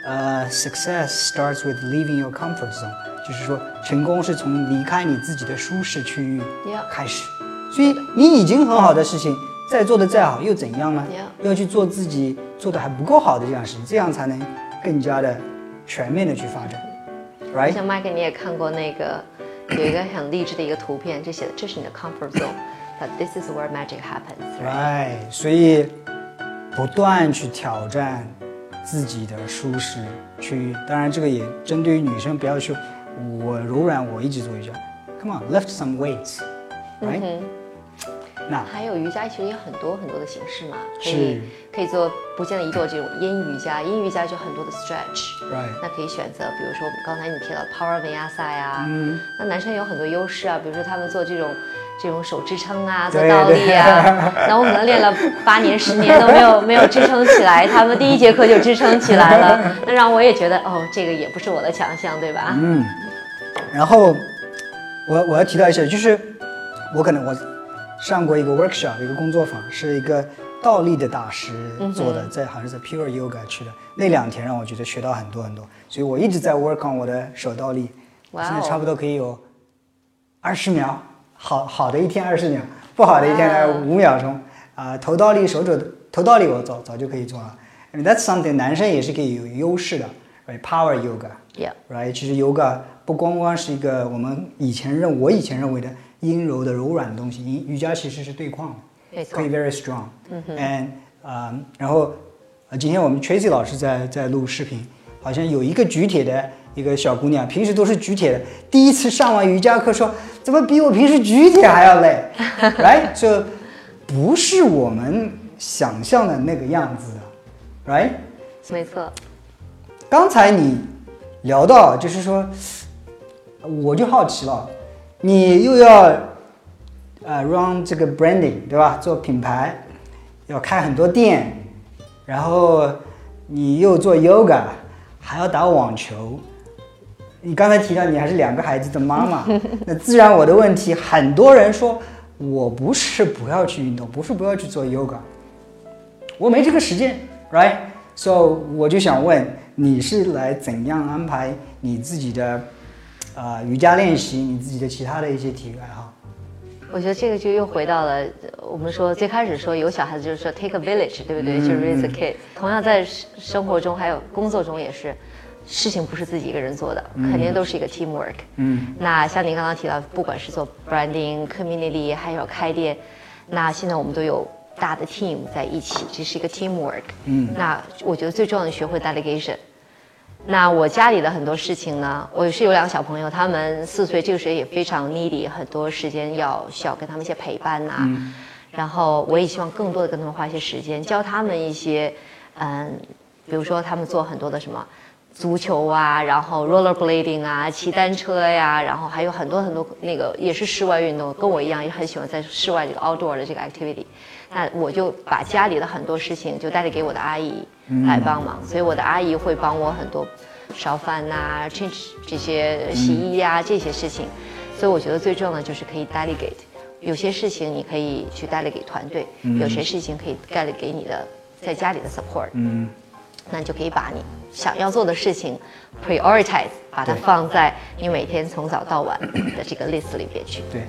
呃，success starts with leaving your comfort zone，就是说成功是从离开你自己的舒适区域开始。所以你已经很好的事情，再做的再好又怎样呢要去做自己做的还不够好的这样的事情，这样才能更加的全面的去发展，right？像麦克，你也看过那个有一个很励志的一个图片，就写的这是你的 comfort zone，but this is where magic happens。right，所以不断去挑战自己的舒适区域。当然，这个也针对于女生，不要去我柔软，我一直做瑜伽。Come on，lift some weights，right？、嗯那还有瑜伽其实也有很多很多的形式嘛，可以可以做不见得一做这种阴瑜伽，阴瑜伽就很多的 stretch。那可以选择，比如说刚才你提到 Power Vinyasa 呀，嗯，那男生有很多优势啊，比如说他们做这种这种手支撑啊，做倒立啊，那我可能练了八年十年都没有 没有支撑起来，他们第一节课就支撑起来了，那让我也觉得哦，这个也不是我的强项，对吧？嗯，然后我我要提到一下，就是我可能我上过一个 workshop，一个工作坊，是一个倒立的大师做的，在好像是在 Pure Yoga 去的。那两天让我觉得学到很多很多，所以我一直在 work on 我的手倒立，现在差不多可以有二十秒，好好的一天二十秒，不好的一天五秒钟。啊、头倒立、手肘头倒立我早早就可以做了。I mean, that's something 男生也是可以有优势的，right？Power Yoga。Yeah，right？其实 yoga 不光光是一个我们以前认我以前认为的阴柔的柔软的东西，瑜瑜伽其实是对抗的，可以 very strong。嗯 And 啊、然后呃，今天我们 Tracy 老师在在录视频，好像有一个举铁的一个小姑娘，平时都是举铁的，第一次上完瑜伽课说，怎么比我平时举铁还要累？right？这不是我们想象的那个样子的。，right？没错，刚才你聊到，就是说，我就好奇了，你又要呃 run 这个 branding 对吧？做品牌，要开很多店，然后你又做 yoga，还要打网球。你刚才提到你还是两个孩子的妈妈，那自然我的问题，很多人说我不是不要去运动，不是不要去做 yoga，我没这个时间，right？So 我就想问，你是来怎样安排你自己的呃瑜伽练习，你自己的其他的一些体育爱好？我觉得这个就又回到了呃我们说最开始说有小孩子就是说 take a village，对不对？就是 raise a kid。同样在生生活中还有工作中也是，事情不是自己一个人做的，肯定都是一个 teamwork。嗯，那像您刚刚提到，不管是做 branding、community，还有开店，那现在我们都有大的 team 在一起，这是一个 teamwork。嗯，那我觉得最重要的学会 delegation。那我家里的很多事情呢，我是有两个小朋友，他们四岁，这个时候也非常 needy，很多时间要需要跟他们一些陪伴呐、然后我也希望更多的跟他们花一些时间，教他们一些，嗯，比如说他们做很多的什么足球啊，然后 rollerblading 啊，骑单车呀，然后还有很多很多那个也是室外运动，跟我一样也很喜欢在室外这个 outdoor 的这个 activity。那我就把家里的很多事情就带给我的阿姨来帮忙，所以我的阿姨会帮我很多烧饭呐、change 这些洗衣呀、这些事情。所以我觉得最重要的就是可以 delegate，有些事情你可以去 delegate 团队，有些事情可以 delegate 给你的在家里的 support。嗯，那就可以把你想要做的事情 prioritize，把它放在你每天从早到晚的这个 list 里边去。对，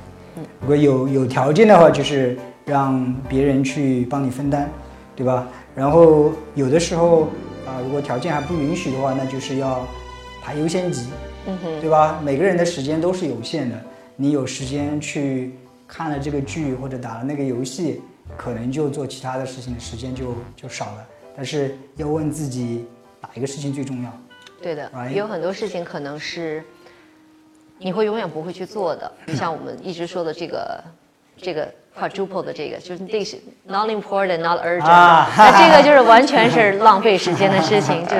如果有有条件的话，就是让别人去帮你分担，对吧？然后有的时候啊、如果条件还不允许的话，那就是要排优先级，嗯哼，对吧？每个人的时间都是有限的，你有时间去看了这个剧或者打了那个游戏，可能就做其他的事情的时间就就少了。但是要问自己哪一个事情最重要？对的有很多事情可能是你会永远不会去做的，就像我们一直说的这个这个 quadruple 的这个，就是这是 not important, not urgent，、啊那这个就是完全是浪费时间的事情，就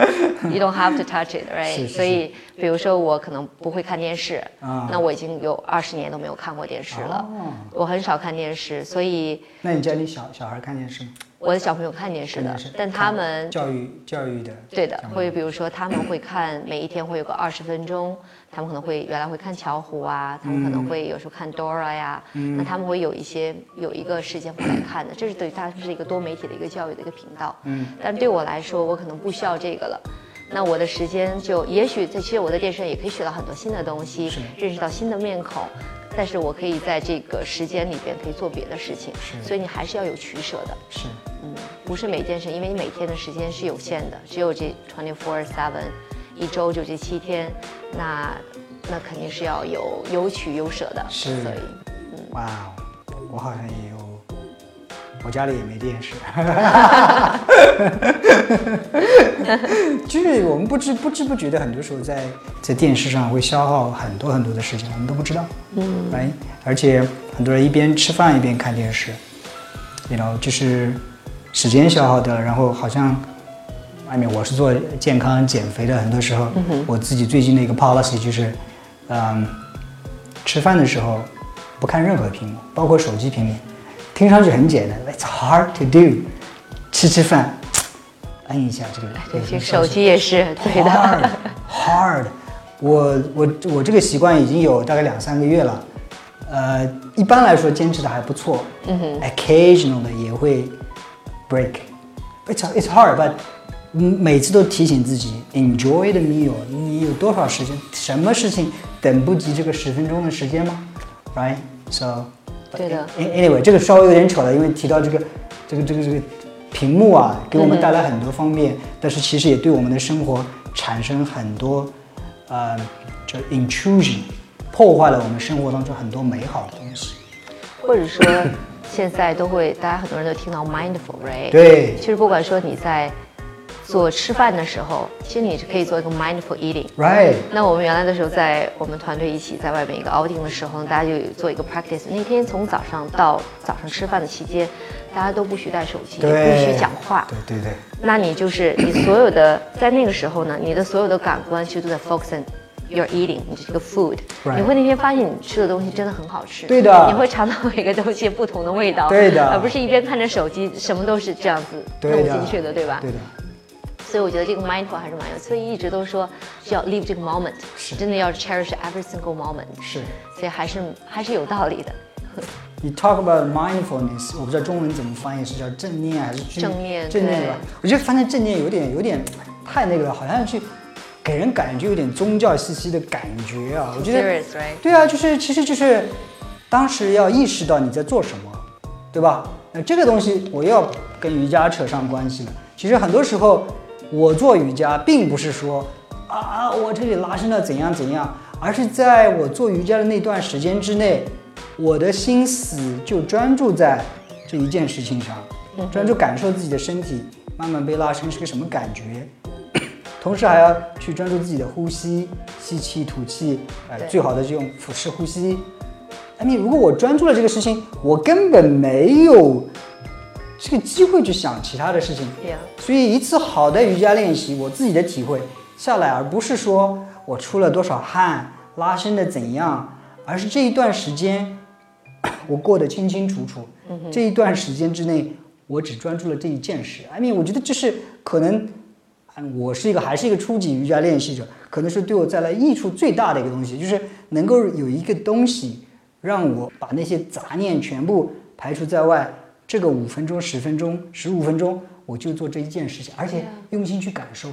you don't have to touch it, right？所以，比如说我可能不会看电视，啊。那我已经有二十年都没有看过电视了，哦。我很少看电视，所以那你家里小小孩看电视吗？我的小朋友看电视的但他们教育教育的对的，会比如说他们会看每一天会有个二十分钟，他们可能会原来会看巧虎啊，他们可能会有时候看 Dora 呀，那他们会有一些有一个时间会来看的，这是对他是一个多媒体的一个教育的一个频道。嗯，但对我来说，我可能不需要这个了。那我的时间就也许在其实我在电视上也可以学到很多新的东西，认识到新的面孔，但是我可以在这个时间里边可以做别的事情，所以你还是要有取舍的。是。嗯，不是每件事，因为你每天的时间是有限的，只有这 twenty four seven，一周就这七天，那那肯定是要有有取有舍的。是所以哇哦，我好像也有，我家里也没电视，就是我们不知不知不觉的，很多时候在在电视上会消耗很多很多的时间，我们都不知道。嗯，哎，而且很多人一边吃饭一边看电视，you know，就是时间消耗掉了，然后好像。外面我是做健康减肥的，很多时候、我自己最近的一个 policy 就是，嗯，吃饭的时候不看任何屏幕，包括手机屏幕。听上去很简单，It's hard to do。吃吃饭，摁一下这个。对，其实手机也是对的。hard hard。我我我这个习惯已经有大概两三个月了，呃，一般来说坚持的还不错。嗯哼，occasionally 也会 break。It's it's hard, but 嗯每次都提醒自己 enjoy the meal。你有多少时间？什么事情等不及这个十分钟的时间吗？Right? So 对的 Anyway，这个稍微有点扯了，因为提到这个这个这个这个屏幕啊，给我们带来很多方便，但是其实也对我们的生活产生很多呃，就 intrusion，破坏了我们生活当中很多美好的东西。或者说现在都会，大家很多人都听到 mindful，right？对其实不管说你在做吃饭的时候，其实你是可以做一个 mindful eating。Right，那我们原来的时候，在我们团队一起在外面一个 outing 的时候，大家就做一个 practice。那天从早上到早上吃饭的期间，大家都不许带手机，也，不许讲话。对对对，那你就是你所有的在那个时候呢，你的所有的感官其实都在 focus on your eating，你这个 food。Right 你会那天发现你吃的东西真的很好吃，对的你会尝到每个东西不同的味道，对的而不是一边看着手机，什么都是这样子弄进去的，对吧？对的，所以我觉得这个 mindful 还是蛮有，所以一直都说需要 live 这个 moment，是真的要 cherish every single moment，是。所以还是还是有道理的。你 talk about mindfulness，我不知道中文怎么翻译，是叫正念还是正念正念吧？我觉得翻成正念有点有点太那个了，好像去给人感觉有点宗教气息的感觉啊。我觉得对啊，就是其实就是当时要意识到你在做什么，对吧？那这个东西我又要跟瑜伽扯上关系了。其实很多时候我做瑜伽，并不是说啊我这里拉伸了怎样怎样，而是在我做瑜伽的那段时间之内，我的心思就专注在这一件事情上，专注感受自己的身体慢慢被拉伸是个什么感觉。同时还要去专注自己的呼吸，吸气吐气，呃，最好的就用腹式呼吸。I mean，如果我专注了这个事情，我根本没有这个机会去想其他的事情。所以一次好的瑜伽练习，我自己的体会下来，而不是说我出了多少汗，拉伸的怎样，而是这一段时间 我过得清清楚楚。这一段时间之内，我只专注了这一件事。I mean，我觉得这是可能，嗯我是一个还是一个初级瑜伽练习者，可能是对我带来益处最大的一个东西，就是能够有一个东西让我把那些杂念全部排除在外。这个五分钟、十分钟、十五分钟，我就做这一件事情，而且用心去感受。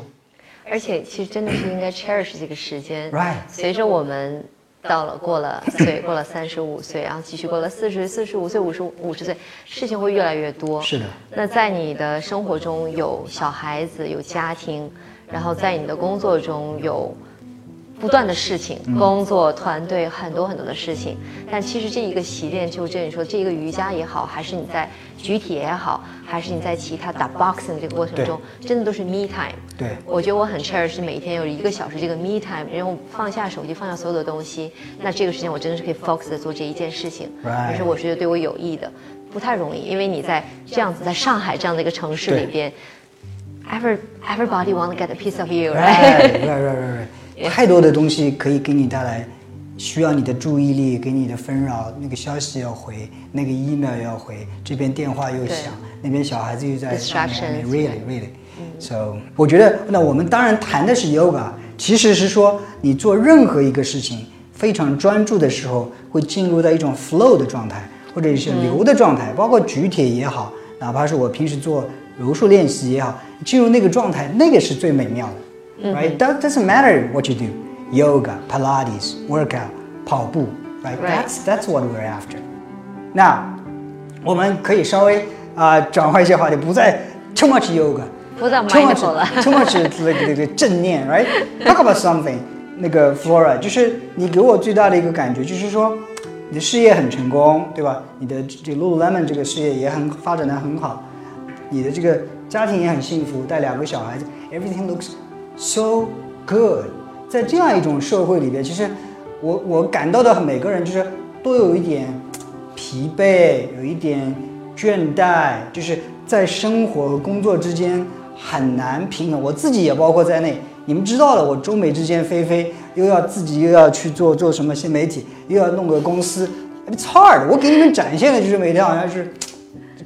而且其实真的是应该 cherish 这个时间。Right 随着我们到了过了岁，过了三十五岁，然后继续过了四十、四十五岁、五十五十岁，事情会越来越多。是的。那在你的生活中有小孩子，有家庭，然后在你的工作中有。不断的事情，工作、团队很多很多的事情，但其实这一个习练，就这你说这一个瑜伽也好，还是你在举铁也好，还是你在其他打 boxing 这个过程中，真的都是 me time。对。我觉得我很 cherish 每天有一个小时这个 me time，然后放下手机，放下所有的东西，那这个时间我真的是可以 focus 的做这一件事情。而是我觉得对我有益的，不太容易，因为你在这样子在上海这样的一个城市里边，every everybody want to get a piece of you，right right right right right，太多的东西可以给你带来需要你的注意力，给你的纷扰。那个消息要回，那个 email 要回，这边电话又响，那边小孩子又在上面 Distractions，，really really。So，我觉得，那我们当然谈的是 yoga，其实是说你做任何一个事情非常专注的时候，会进入到一种 flow 的状态，或者是流的状态，包括举铁也好，哪怕是我平时做柔术练习也好，进入那个状态，那个是最美妙的。right? That doesn't matter what you do. Yoga, Pilates, workout, 跑步, right? Right. That's that's what we're after. 那我们可以稍微啊、转换一些话题，不再 too much yoga，不再 too much mindful 了。 too much 那个那个正念，right? Talk about something. 那个 Flora，就是你给我最大的一个感觉，就是说你的事业很成功，对吧？你的这个 Lululemon 这个事业也很发展的很好，你的这个家庭也很幸福，带两个小孩子，everything looks so good。在这样一种社会里边，其实我我感到的每个人就是都有一点疲惫，有一点倦怠，就是在生活和工作之间很难平衡。我自己也包括在内。你们知道了，我中美之间飞飞，又要自己又要去做做什么新媒体，又要弄个公司，it's hard。我给你们展现的就是每天好像是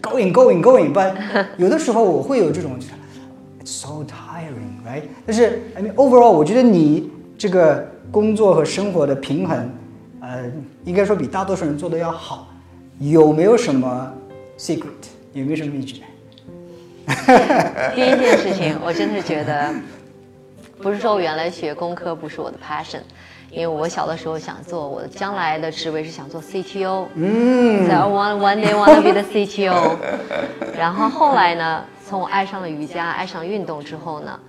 going going going，but 有的时候我会有这种 it's so 但是 I mean overall，我觉得你这个工作和生活的平衡，呃，应该说比大多数人做的要好。有没有什么 secret？有没有什么秘诀？第一件事情，我真的觉得，不是说我原来学工科不是我的 passion，因为我小的时候想做，我将来的职位是想做 CTO，嗯，I want one day want to be the CTO。然后后来呢，从我爱上了瑜伽，爱上运动之后呢，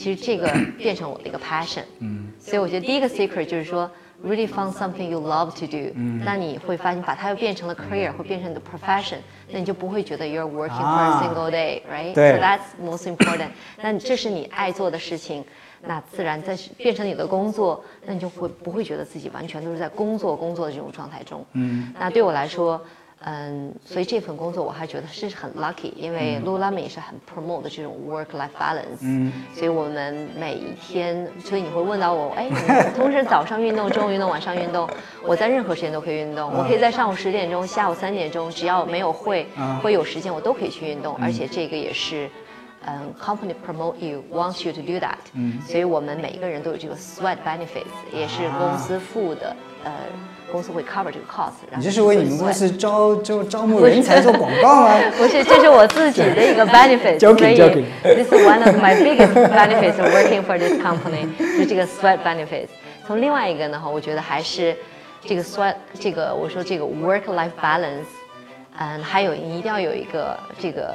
其实这个变成我的一个 passion，嗯，所以我觉得第一个 secret 就是说，really found something you love to do，那你会发现把它又变成了 career，会变成你的 profession，那你就不会觉得 you're working for a 啊 single day，right？对 So that's most important。那这是你爱做的事情，那自然在变成你的工作，那你就会不会觉得自己完全都是在工作工作的这种状态中。嗯，那对我来说。嗯，所以这份工作我还觉得是很 lucky，因为 Lululemon 也是很 promote 的这种 work-life balance。嗯，所以我们每一天，所以你会问到我，哎，你同时早上运动、中午运动、晚上运动，我在任何时间都可以运动。我可以在上午十点钟、下午三点钟，只要没有会会有时间，我都可以去运动，而且这个也是。嗯，company promote you wants you to do that，嗯，所以我们每一个人都有这个 sweat benefits，也是公司付的，呃，公司会 cover 这个 cost。你这是为你们公司招招招募人才做广告吗？不是，这是我自己的一个 benefit，Joking, 所以 joking. this is one of my biggest benefits of working for this company，就是这个 sweat benefits。从另外一个呢，哈，我觉得还是这个 sweat，这个我说这个 work life balance，嗯，还有你一定要有一个这个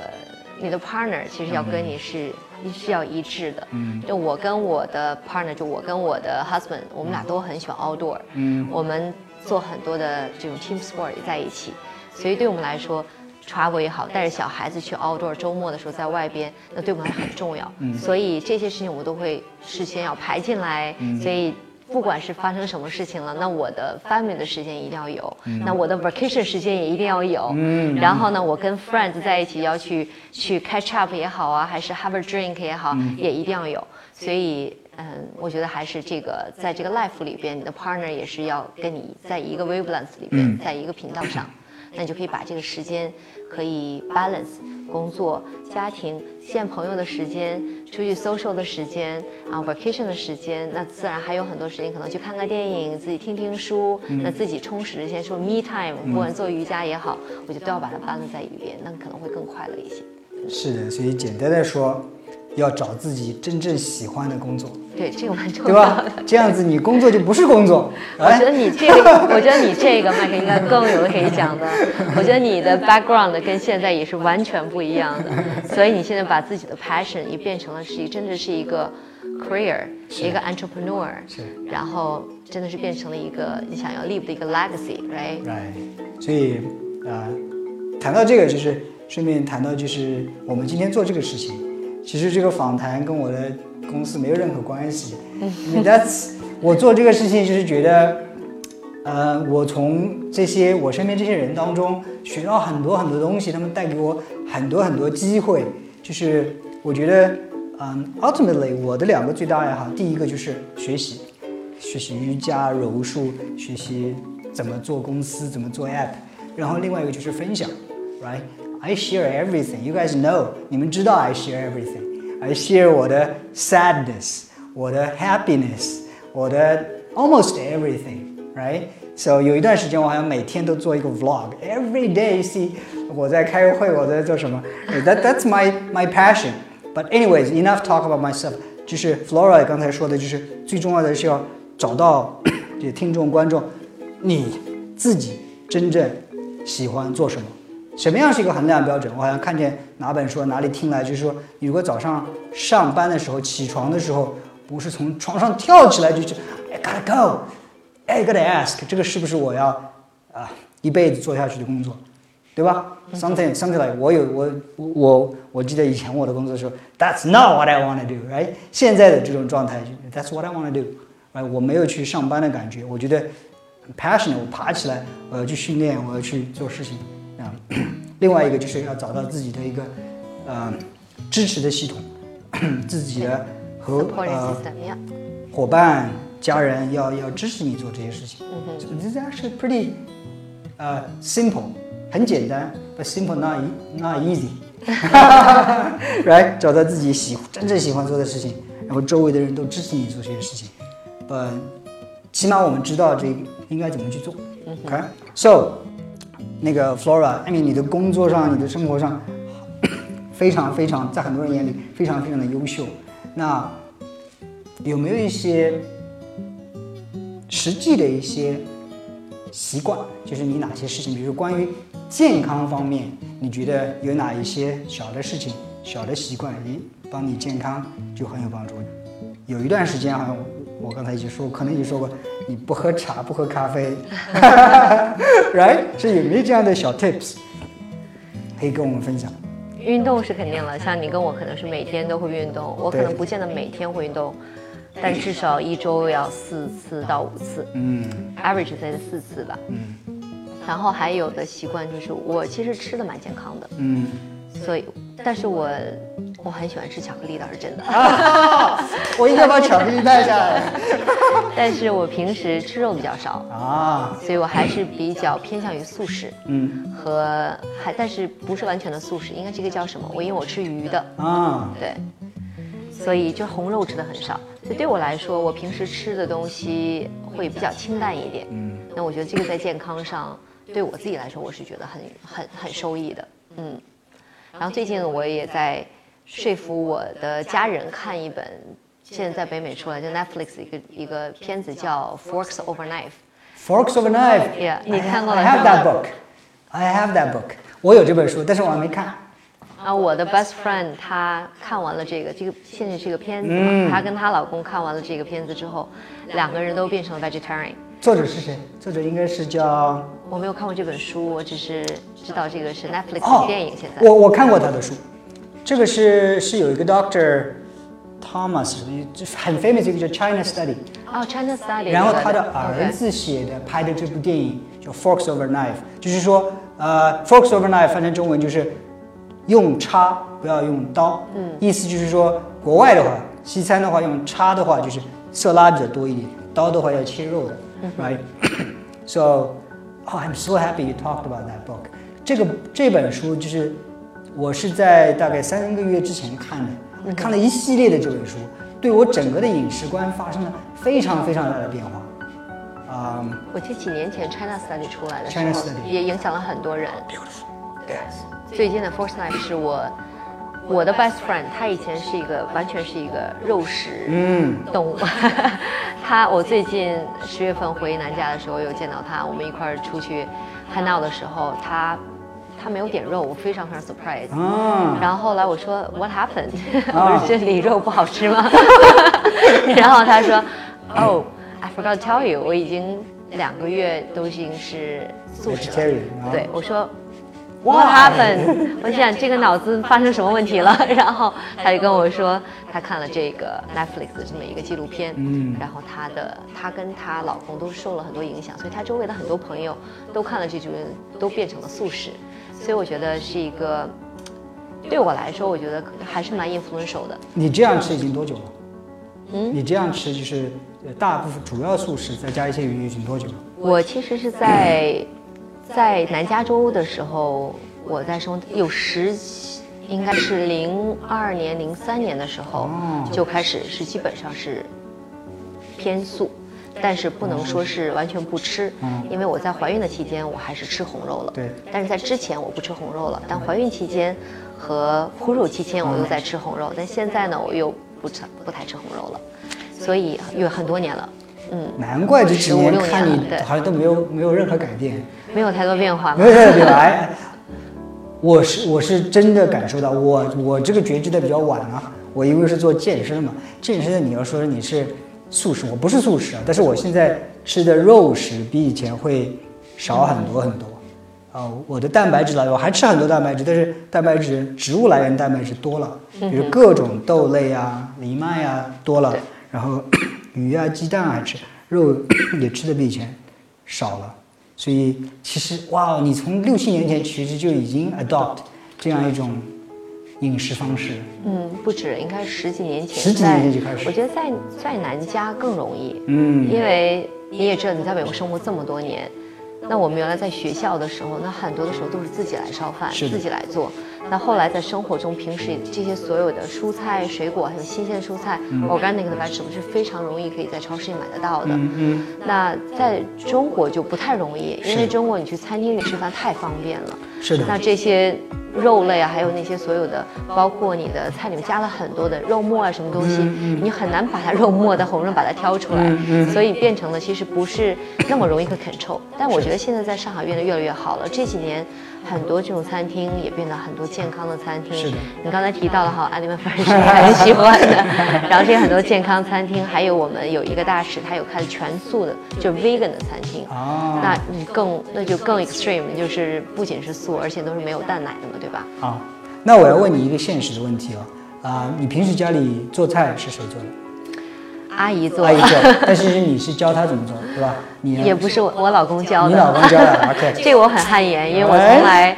你的 partner 其实要跟你是。是要一致的，嗯，就我跟我的 partner，就我跟我的 husband，我们俩都很喜欢 outdoor，嗯，我们做很多的这种 team sport 也在一起，所以对我们来说，travel 也好，带着小孩子去 outdoor，周末的时候在外边，那对我们很重要，嗯，所以这些事情我都会事先要排进来，所以。不管是发生什么事情了，那我的 family 的时间一定要有，那我的 vacation 时间也一定要有。嗯，然后呢，我跟 friends 在一起要去去 catch up 也好啊，还是 have a drink 也好，也一定要有。所以，嗯，我觉得还是这个在这个 life 里边，你的 partner 也是要跟你在一个 wavelength 里边，在一个频道上，那你就可以把这个时间可以 balance 工作、家庭、见朋友的时间、出去 social 的时间啊，vacation 的时间，那自然还有很多时间可能去看看电影，自己听听书，那自己充实一些，说 me time，不管做瑜伽也好，我觉得都要把它 balance 在一边，那可能会更快乐一些。是的，所以简单的说，要找自己真正喜欢的工作，对，这个蛮重要对要吧。？这样子你工作就不是工作。我觉得你这个，我觉得你这个麦克应该更有可以讲的。我觉得你的 background 跟现在也是完全不一样的，所以你现在把自己的 passion 也变成了是一真的是一个 career，一个 entrepreneur，是然后真的是变成了一个你想要 leave 的一个 legacy，right？Right，所以呃，谈到这个，就是顺便谈到就是我们今天做这个事情，其实这个访谈跟我的公司没有任何关系。因为 That's 我做这个事情就是觉得，呃，我从这些我身边这些人当中学到很多很多东西，他们带给我很多很多机会。就是我觉得，嗯，ultimately 我的两个最大爱好，第一个就是学习，学习瑜伽、柔术，学习怎么做公司，怎么做 app，然后另外一个就是分享，right？I share everything. You guys know，你们知道 I share everything. I share 我的 sadness，我的 happiness，我的 almost everything，right？So 有一段时间我好像每天都做一个 vlog，every day see 我在开会，我在做什么，that that's my my passion. But anyways, enough talk about myself. 就是 Flora 刚才说的，就是最重要的是要找到这听众观众，你自己真正喜欢做什么。 什么样是一个衡量标准？我好像看见哪本书哪里听来，就是说，你如果早上上班的时候起床的时候，不是从床上跳起来就去，I gotta go，I gotta ask，这个是不是我要啊一辈子做下去的工作，对吧？Something something like 我有我我我记得以前我的工作的时候，That's not what I want to do，right？现在的这种状态，That's what I want to do，right？我没有去上班的感觉，我觉得很 passionate，我爬起来，我要去训练，我要去做事情。啊，另外一个就是要找到自己的一个呃支持的系统，自己的和呃。伙伴、家人要要支持你做这些事情。So this is actually pretty 呃 simple，很简单，but simple not e- not easy。right，找到自己喜真正喜欢做的事情，然后周围的人都支持你做这些事情。呃，起码我们知道这个应该怎么去做。OK，so、那个 Flora，艾米你的工作上、你的生活上非常非常，在很多人眼里非常非常的优秀。那有没有一些实际的一些习惯？就是你哪些事情，比如关于健康方面，你觉得有哪一些小的事情、小的习惯，咦，帮你健康就很有帮助？有一段时间好像我刚才已经说，可能已经说过，你不喝茶，不喝咖啡，right？是有没有这样的小 tips 可以跟我们分享？运动是肯定了，像你跟我可能是每天都会运动，我可能不见得每天会运动，但至少一周要四次到五次嗯，average 在这四次吧。嗯然后还有的习惯就是我其实吃的蛮健康的，嗯，所以，但是我我很喜欢吃巧克力，倒是真的。我应该把巧克力带下来 但是我平时吃肉比较少，啊。所以我还是比较偏向于素食嗯和还，但是不是完全的素食，应该这个叫什么？我因为我吃鱼的，啊，对，所以就红肉吃的很少。所以对我来说，我平时吃的东西会比较清淡一点。嗯那我觉得这个在健康上，对我自己来说，我是觉得很很很受益的。嗯，然后最近我也在说服我的家人看一本现在在北美出来就 Netflix 一个一个片子叫《Forks Over Knife》。Forks over knife。Yeah，你看过了 I have that book. I have that book. 我有这本书，但是我还没看。啊，我的 best friend 她看完了这个，这个现在是个片子嘛，嗯她跟她老公看完了这个片子之后，两个人都变成了 vegetarian。作者是谁？作者应该是叫我没有看过这本书，我只是知道这个是 Netflix 哦的电影。现在我我看过他的书，这个是是有一个 Doctor Thomas，很 famous 一个叫 China Study，哦，China Study。然后他的 OK 儿子写的拍的这部电影叫 Forks Over Knife，就是说呃 Forks Over Knife 翻成中文就是用叉不要用刀，嗯，意思就是说国外的话，西餐的话用叉的话就是色拉比较多一点，刀的话要切肉的、r i g h t So, oh, I'm so happy you talked about that book. 这个这本书就是 我是在大概三个月之前看的，看了一系列的这本书，对我整个的饮食观发生了非常非常大的变化。啊、我记得几年前 China Study 出来的时 China 候 Study，也影响了很多人。对，最近的 Force Knife 是我我的 best friend，他以前是一个完全是一个肉食嗯动物。他我最近十月份回南家的时候有见到他，我们一块儿出去 hang out 的时候，他他没有点肉，我非常非常 surprise。啊，然后后来我说 What happened？、啊 我说这里肉不好吃吗？然后他说 Oh, I forgot to tell you，我已经两个月都已经是素食了啊。对，我说 What happened？我想这个脑子发生什么问题了？然后他就跟我说，他看了这个 Netflix 的这么一个纪录片，嗯然后他的她跟她老公都受了很多影响，所以她周围的很多朋友都看了这剧，都变成了素食，所以我觉得是一个，对我来说，我觉得还是蛮 influential 的。你这样吃已经多久了？嗯你这样吃就是呃大部分主要素食，再加一些鱼，已经多久了？我其实是在在南加州的时候，我在生活有十，应该是零二年、零三年的时候哦就开始是基本上是偏素，但是不能说是完全不吃，因为我在怀孕的期间我还是吃红肉了。对，但是在之前我不吃红肉了，但怀孕期间和哺乳期间我又在吃红肉，但现在呢我又不吃不太吃红肉了，所以有很多年了，嗯，难怪这几15年六看你好像都没有没有任何改变。没有太多变化没。有没有没有，哎，我是我是真的感受到，我我这个觉知的比较晚啊。我因为是做健身嘛，健身的你要说你是素食，我不是素食啊，但是我现在吃的肉食比以前会少很多很多。啊、我的蛋白质来源我还吃很多蛋白质，但是蛋白质植物来源蛋白质多了，比如各种豆类啊、藜麦啊多了，然后 鱼啊、鸡蛋还吃，肉 也吃的比以前少了。所以其实哇，你从六七年前其实就已经 adopt 这样一种饮食方式。嗯，不止，应该是十几年前。十几年前就开始在我觉得在在南加更容易，嗯因为你也知道你在美国生活这么多年，那我们原来在学校的时候，那很多的时候都是自己来烧饭，自己来做。那后来在生活中，平时这些所有的蔬菜、水果，还有新鲜蔬菜、organic 的 vegetable 是非常容易可以在超市里买得到的。嗯嗯，那在中国就不太容易，因为中国你去餐厅里吃饭太方便了。是的，那这些肉类啊，还有那些所有的，包括你的菜里面加了很多的肉末啊，什么东西，你很难把它肉末的红润把它挑出来，所以变成了其实不是那么容易可 control。但我觉得现在在上海变得越来越好了，这几年。很多这种餐厅也变得很多健康的餐厅。是的。你刚才提到了哈，阿里曼粉是很喜欢的。然后这些很多健康餐厅，还有我们有一个大使，他有开全素的，就是 vegan 的餐厅。哦。那你更那就更 extreme，就是不仅是素，而且都是没有蛋奶的嘛，对吧？好，那我要问你一个现实的问题哦，啊，你平时家里做菜是谁做的？阿姨做，阿姨做，但是你是教她怎么做，对吧？你也不是我，我老公教的。你老公教的，OK。这个我很汗颜，因为我从来，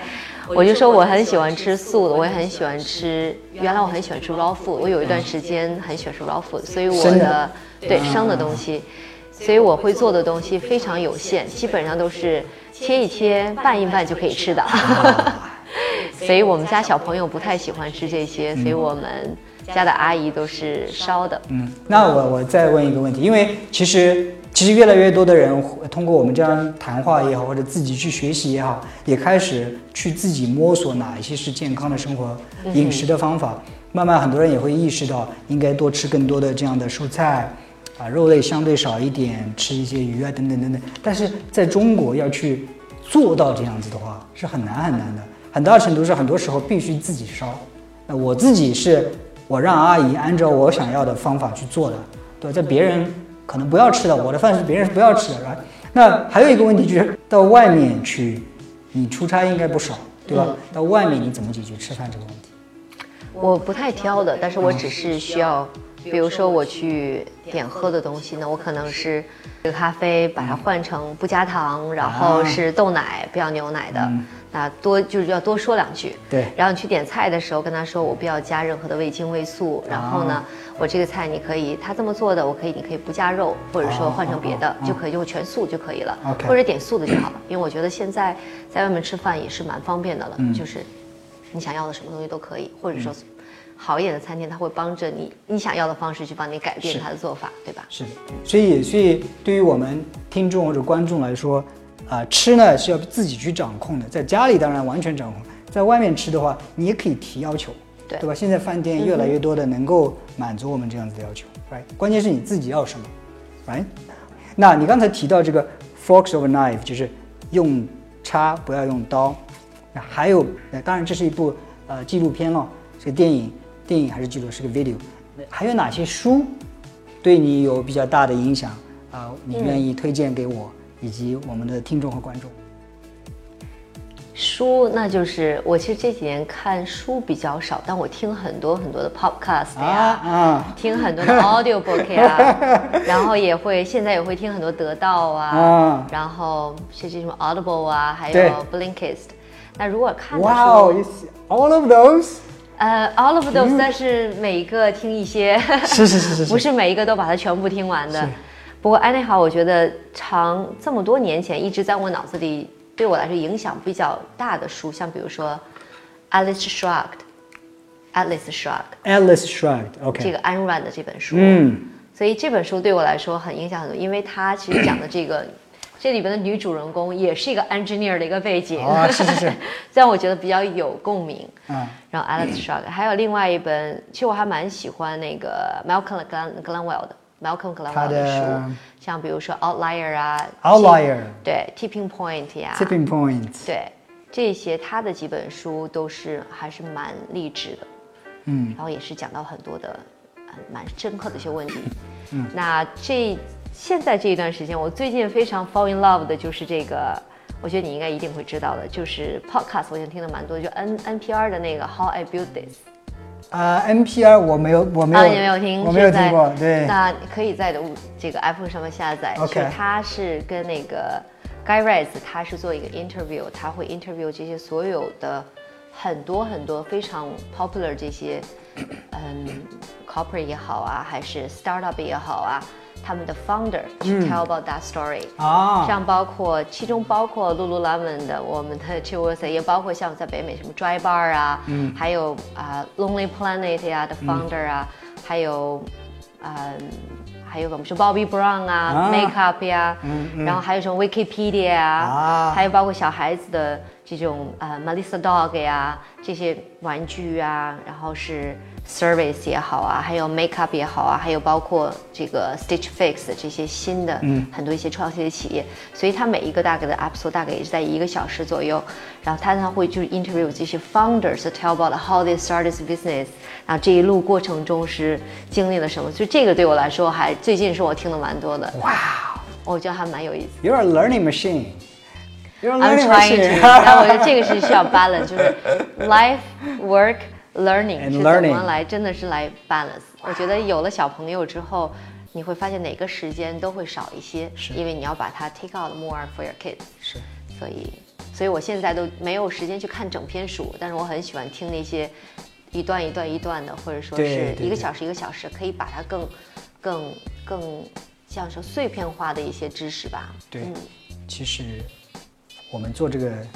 我就说我很喜欢吃素的，我也很喜欢吃。原来我很喜欢吃 raw food，我有一段时间很喜欢吃 raw food，所以我的对生的东西，所以我会做的东西非常有限，基本上都是切一切、拌一拌就可以吃的。所以我们家小朋友不太喜欢吃这些，所以我们。家的阿姨都是烧的。嗯，那我我再问一个问题，因为其实其实越来越多的人通过我们这样谈话也好，或者自己去学习也好，也开始去自己摸索哪一些是健康的生活饮食的方法。慢慢很多人也会意识到，应该多吃更多的这样的蔬菜，啊，肉类相对少一点，吃一些鱼啊等等等等。但是在中国要去做到这样子的话，是很难很难的，很大程度是很多时候必须自己烧。那我自己是。我让阿姨按照我想要的方法去做的，对，在别人可能不要吃的，我的饭是别人是不要吃的，是吧？那还有一个问题就是到外面去，你出差应该不少，对吧？到外面你怎么解决吃饭这个问题？我不太挑的，但是我只是需要，比如说我去点喝的东西呢，我可能是这个咖啡把它换成不加糖，然后是豆奶，不要牛奶的。啊，多就是要多说两句。对，然后你去点菜的时候跟他说，我不要加任何的味精、味素。然后呢，我这个菜你可以，他这么做的，我可以，你可以不加肉，或者说换成别的就可以，就全素就可以了。或者点素的就好了。因为我觉得现在在外面吃饭也是蛮方便的了，就是你想要的什么东西都可以，或者说好一点的餐厅，他会帮着你你想要的方式去帮你改变他的做法，对吧？是的。所以，所以对于我们听众或者观众来说。啊，吃呢是要自己去掌控的，在家里当然完全掌控，在外面吃的话，你也可以提要求，对对吧？现在饭店越来越多的能够满足我们这样子的要求，right？关键是你自己要什么，right？那你刚才提到这个 forks over knife，就是用叉不要用刀，那还有，当然这是一部呃纪录片哦，是个电影，电影还是记录，是个 video，还有哪些书对你有比较大的影响啊？你愿意推荐给我？以及我们的听众和观众，书那就是我其实这几年看书比较少，但我听很多很多的 podcast 呀，听很多的 audio book 呀，然后也会现在也会听很多得到啊，然后学习什么 Audible 啊，还有 Blinkist。那如果看哇哦，all of those，呃，all of those，但是每一个听一些，是是是是，不是每一个都把它全部听完的。不过安内好，我觉得长这么多年前一直在我脑子里，对我来说影响比较大的书，像比如说，Alice Shrugged，Alice Shrugged，Alice Shrugged，OK，这个安软的这本书，嗯，所以这本书对我来说很影响很多，因为它其实讲的这个，这里边的女主人公也是一个 engineer 的一个背景，啊，是是是，让 我觉得比较有共鸣，嗯，然后 Alice Shrugged，还有另外一本，其实我还蛮喜欢那个 Malcolm Gladwell 的。Malcolm Gladwell 的书，像比如说 Outlier 啊，Outlier，对，Tipping Point 呀，Tipping Point，对，这些他的几本书都是还是蛮励志的，嗯，然后也是讲到很多的，蛮深刻的一些问题，嗯，那这现在这一段时间，我最近非常 fall in love 的就是这个，我觉得你应该一定会知道的，就是 Podcast，我已经听的蛮多，就 N NPR 的那个 How I Built This。啊，NPR 我没有，我没有，你没有听，我没有听过。对，那可以在的这个 iPhone 上面下载。OK，它是跟那个 Guy Raz，他是做一个 interview，他会 interview 这些所有的很多很多非常 popular 这些，嗯，corporate 也好啊，还是 startup 也好啊。他们的 founder 去 tell about that story 啊，像包括其中包括 Lululemon 的我们的 c h i w a s 也包括像在北美什么 Dry Bar 啊，嗯，还有啊 Lonely Planet 呀的 founder 啊，还有嗯还有我们说 Bobby Brown 啊啊，Makeup 呀，嗯嗯然后还有什么 Wikipedia 啊，啊还有包括小孩子的这种呃 Melissa Dog 呀这些玩具啊，然后是 Service 也好啊，还有 Makeup 也好啊，还有包括这个 Stitch Fix 这些新的、很多一些创新的企业，所以它每一个大概的 episode 大概也是在一个小时左右，然后他他会就是 interview 这些 founders tell about how they started this business，然后这一路过程中是经历了什么，就这个对我来说还最近是我听的蛮多的，哇我觉得还蛮有意思。，You're a learning machine. You're I'm learning trying to，machine. 但我觉得这个是需要 balance，就是 life work learning 是怎 learning 么来，真的是来 balance。我觉得有了小朋友之后，你会发现哪个时间都会少一些，因为你要把它 take out more for your kids。是，所以，所以我现在都没有时间去看整篇书，但是我很喜欢听那些一段一段一段的，或者说是一个小时一个小时，可以把它更、更、更像说碎片化的一些知识吧。对嗯，其实我们做这个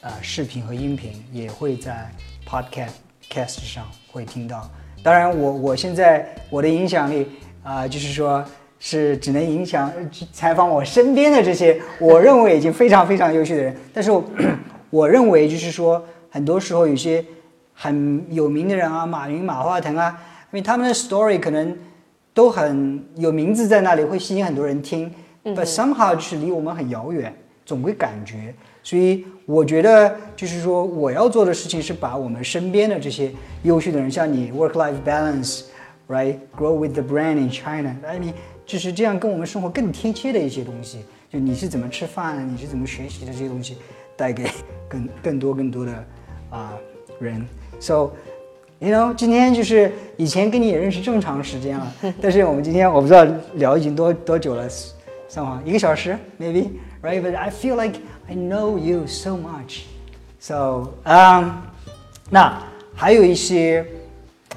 呃视频和音频也会在 podcast cast 上会听到。当然我，我现在我的影响力啊、就是说是只能影响呃采访我身边的这些我认为已经非常非常优秀的人。但是我 我认为就是说，很多时候有些很有名的人啊，马云、马化腾啊，因为他们的 story 可能都很有名字在那里，会吸引很多人听。But somehow 就是离我们很遥远，总归感觉。所以我觉得就是说，我要做的事情是把我们身边的这些优秀的人，像你 work-life balance，right，grow with the brand in China，I mean，就是这样跟我们生活更贴切的一些东西。就你是怎么吃饭，你是怎么学习的这些东西，带给更更多更多的啊、人。So You know，今天就是以前跟你也认识这么长时间了，但是我们今天我不知道聊已经多多久了，上网一个小时，maybe，right？But I feel like I know you so much. So，嗯、那还有一些，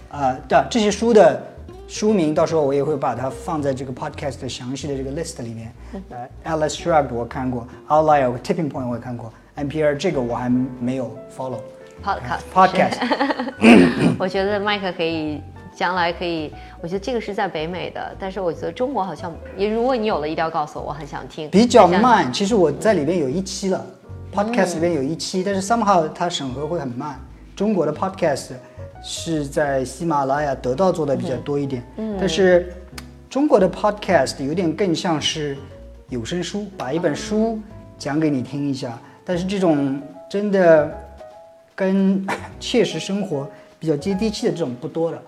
呃，的这些书的书名，到时候我也会把它放在这个 podcast 的详细的这个 list 里面。呃，Alice Shrugged 我看过，Outlier Tipping Point 我也看过，NPR 这个我还没有 follow。podcast Podcast 我觉得麦克可以将来可以，我觉得这个是在北美的，但是我觉得中国好像也，如果你有了，一定要告诉我，我很想听。比较。慢。其实我在里边有一期了，podcast 里边有一期，但是 somehow 它审核会很慢。中国的 podcast 是在喜马拉雅、得到做的比较多一点，嗯但是中国的 podcast 有点更像是有声书，把一本书讲给你听一下。但是这种真的跟 切实生活比较接地气的这种不多的。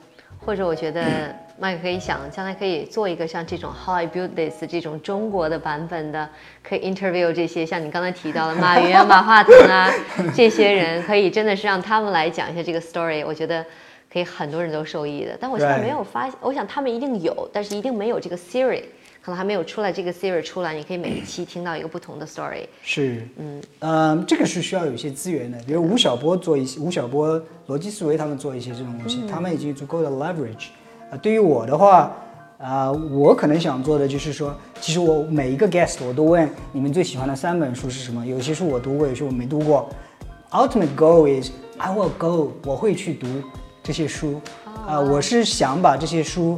或者我觉得 麦克可以想，将来可以做一个像这种 How I Built This 这种中国的版本的，可以 interview 这些像你刚才提到的马云啊、马化腾啊这些人，可以真的是让他们来讲一下这个 story，我觉得可以很多人都受益的。但我现在没有发现，我想他们一定有，但是一定没有这个 Siri，可能还没有出来这个 Siri 出来，你可以每一期听到一个不同的 story。是，嗯，呃，这个是需要有一些资源的，比如吴晓波做一些，吴晓波、逻辑思维他们做一些这种东西，他们已经有足够的 leverage。啊、对于我的话，啊、我可能想做的就是说，其实我每一个 guest 我都问你们最喜欢的三本书是什么，有些书我读过，有些我没读过。Ultimate goal is I will go，我会去读这些书。啊、我是想把这些书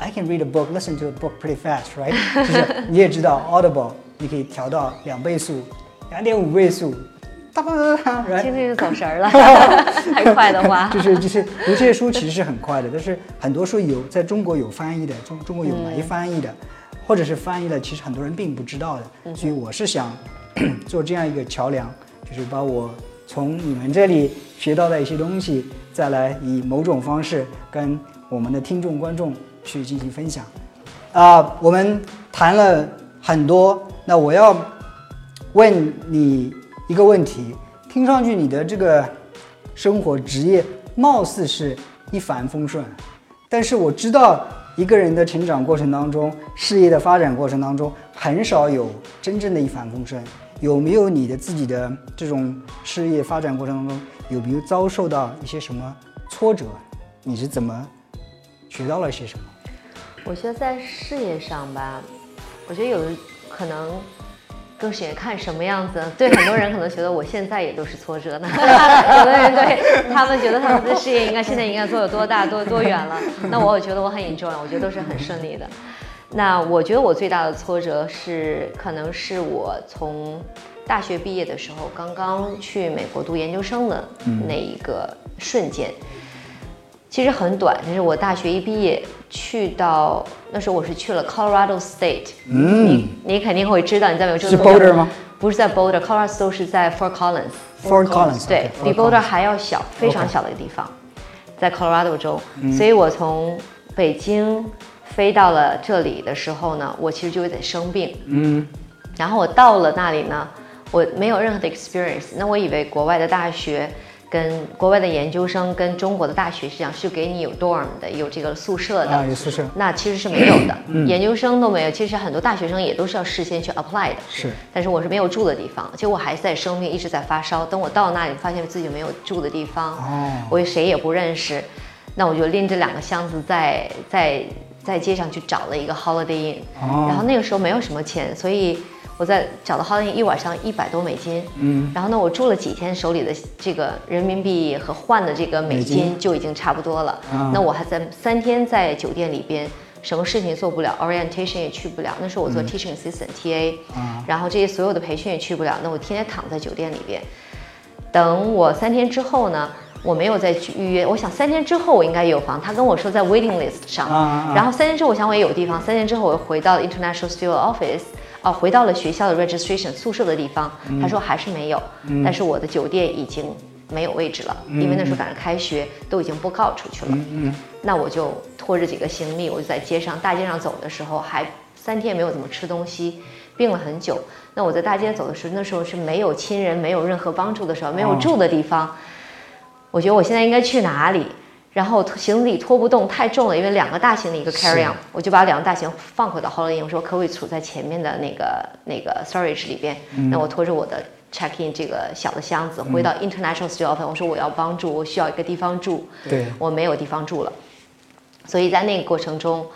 I can read a book, listen to a book pretty fast, right？就是你也知道 Audible，你可以调到两倍速、两点五倍速，哒哒哒哒，right？听着就走神儿了，太快的话。就是就是读这些书其实是很快的，但是很多书有在中国有翻译的，中中国有没翻译的，或者是翻译了，其实很多人并不知道的。所以我是想 做这样一个桥梁，就是把我从你们这里学到的一些东西，再来以某种方式跟我们的听众观众去进行分享。啊、我们谈了很多，那我要问你一个问题，听上去你的这个生活职业貌似是一帆风顺，但是我知道一个人的成长过程当中，事业的发展过程当中，很少有真正的一帆风顺。有没有你的自己的这种事业发展过程当中，有没有遭受到一些什么挫折？你是怎么学到了些什么？我觉得在事业上吧，我觉得有的可能更喜欢看什么样子？对很多人可能觉得我现在也都是挫折呢，有的人对他们觉得他们的事业应该现在应该做有多大多多远了。那我觉得我很 enjoy，我觉得都是很顺利的。那我觉得我最大的挫折是，可能是我从大学毕业的时候，刚刚去美国读研究生的那一个瞬间。其实很短，就是我大学一毕业去到那时候，我是去了 Colorado State。嗯，你你肯定会知道，你在美国是 Boulder 吗？不是在 Boulder，Colorado 是在 Fort Collins。Fort Collins 对比 Boulder 还要小，非常小的一个地方，在 Colorado 州。所以我从北京飞到了这里的时候呢，我其实就有点生病。嗯，然后我到了那里呢，我没有任何的 experience。那我以为国外的大学。跟国外的研究生跟中国的大学是一样，是给你有 dorm 的，有这个宿舍的啊，有宿舍。那其实是没有的，研究生都没有。其实很多大学生也都是要事先去 apply 的。是。但是我是没有住的地方，结果我还在生病，一直在发烧。等我到那里，发现自己没有住的地方，哦，我谁也不认识。那我就拎着两个箱子在在在街上去找了一个 Holiday Inn，然后那个时候没有什么钱，所以。我在找到 Holiday 一晚上一百多美金，嗯，然后呢，我住了几天，手里的这个人民币和换的这个美金就已经差不多了。那我还在三天在酒店里边，什么事情做不了，orientation 也去不了。那时候我做 teaching assistant TA，然后这些所有的培训也去不了。那我天天躺在酒店里边，等我三天之后呢，我没有再去预约。我想三天之后我应该有房，他跟我说在 waiting list 上。然后三天之后我想我也有地方，三天之后我又回到了 international student office。哦，回到了学校的 registration 宿舍的地方，他说还是没有，但是我的酒店已经没有位置了，因为那时候赶上开学，都已经 book out 出去了。嗯那我就拖着几个行李，我就在街上大街上走的时候，还三天没有怎么吃东西，病了很久。那我在大街走的时候，那时候是没有亲人，没有任何帮助的时候，没有住的地方，我觉得我现在应该去哪里？然后行李拖不动，太重了，因为两个大行李一个 carry on，我就把两个大行放回到 Holiday Inn，我说可不可以储在前面的那个那个 storage 里边？那我拖着我的 check in 这个小的箱子回到 International Office，我说我要帮助，我需要一个地方住，对，我没有地方住了，所以在那个过程中，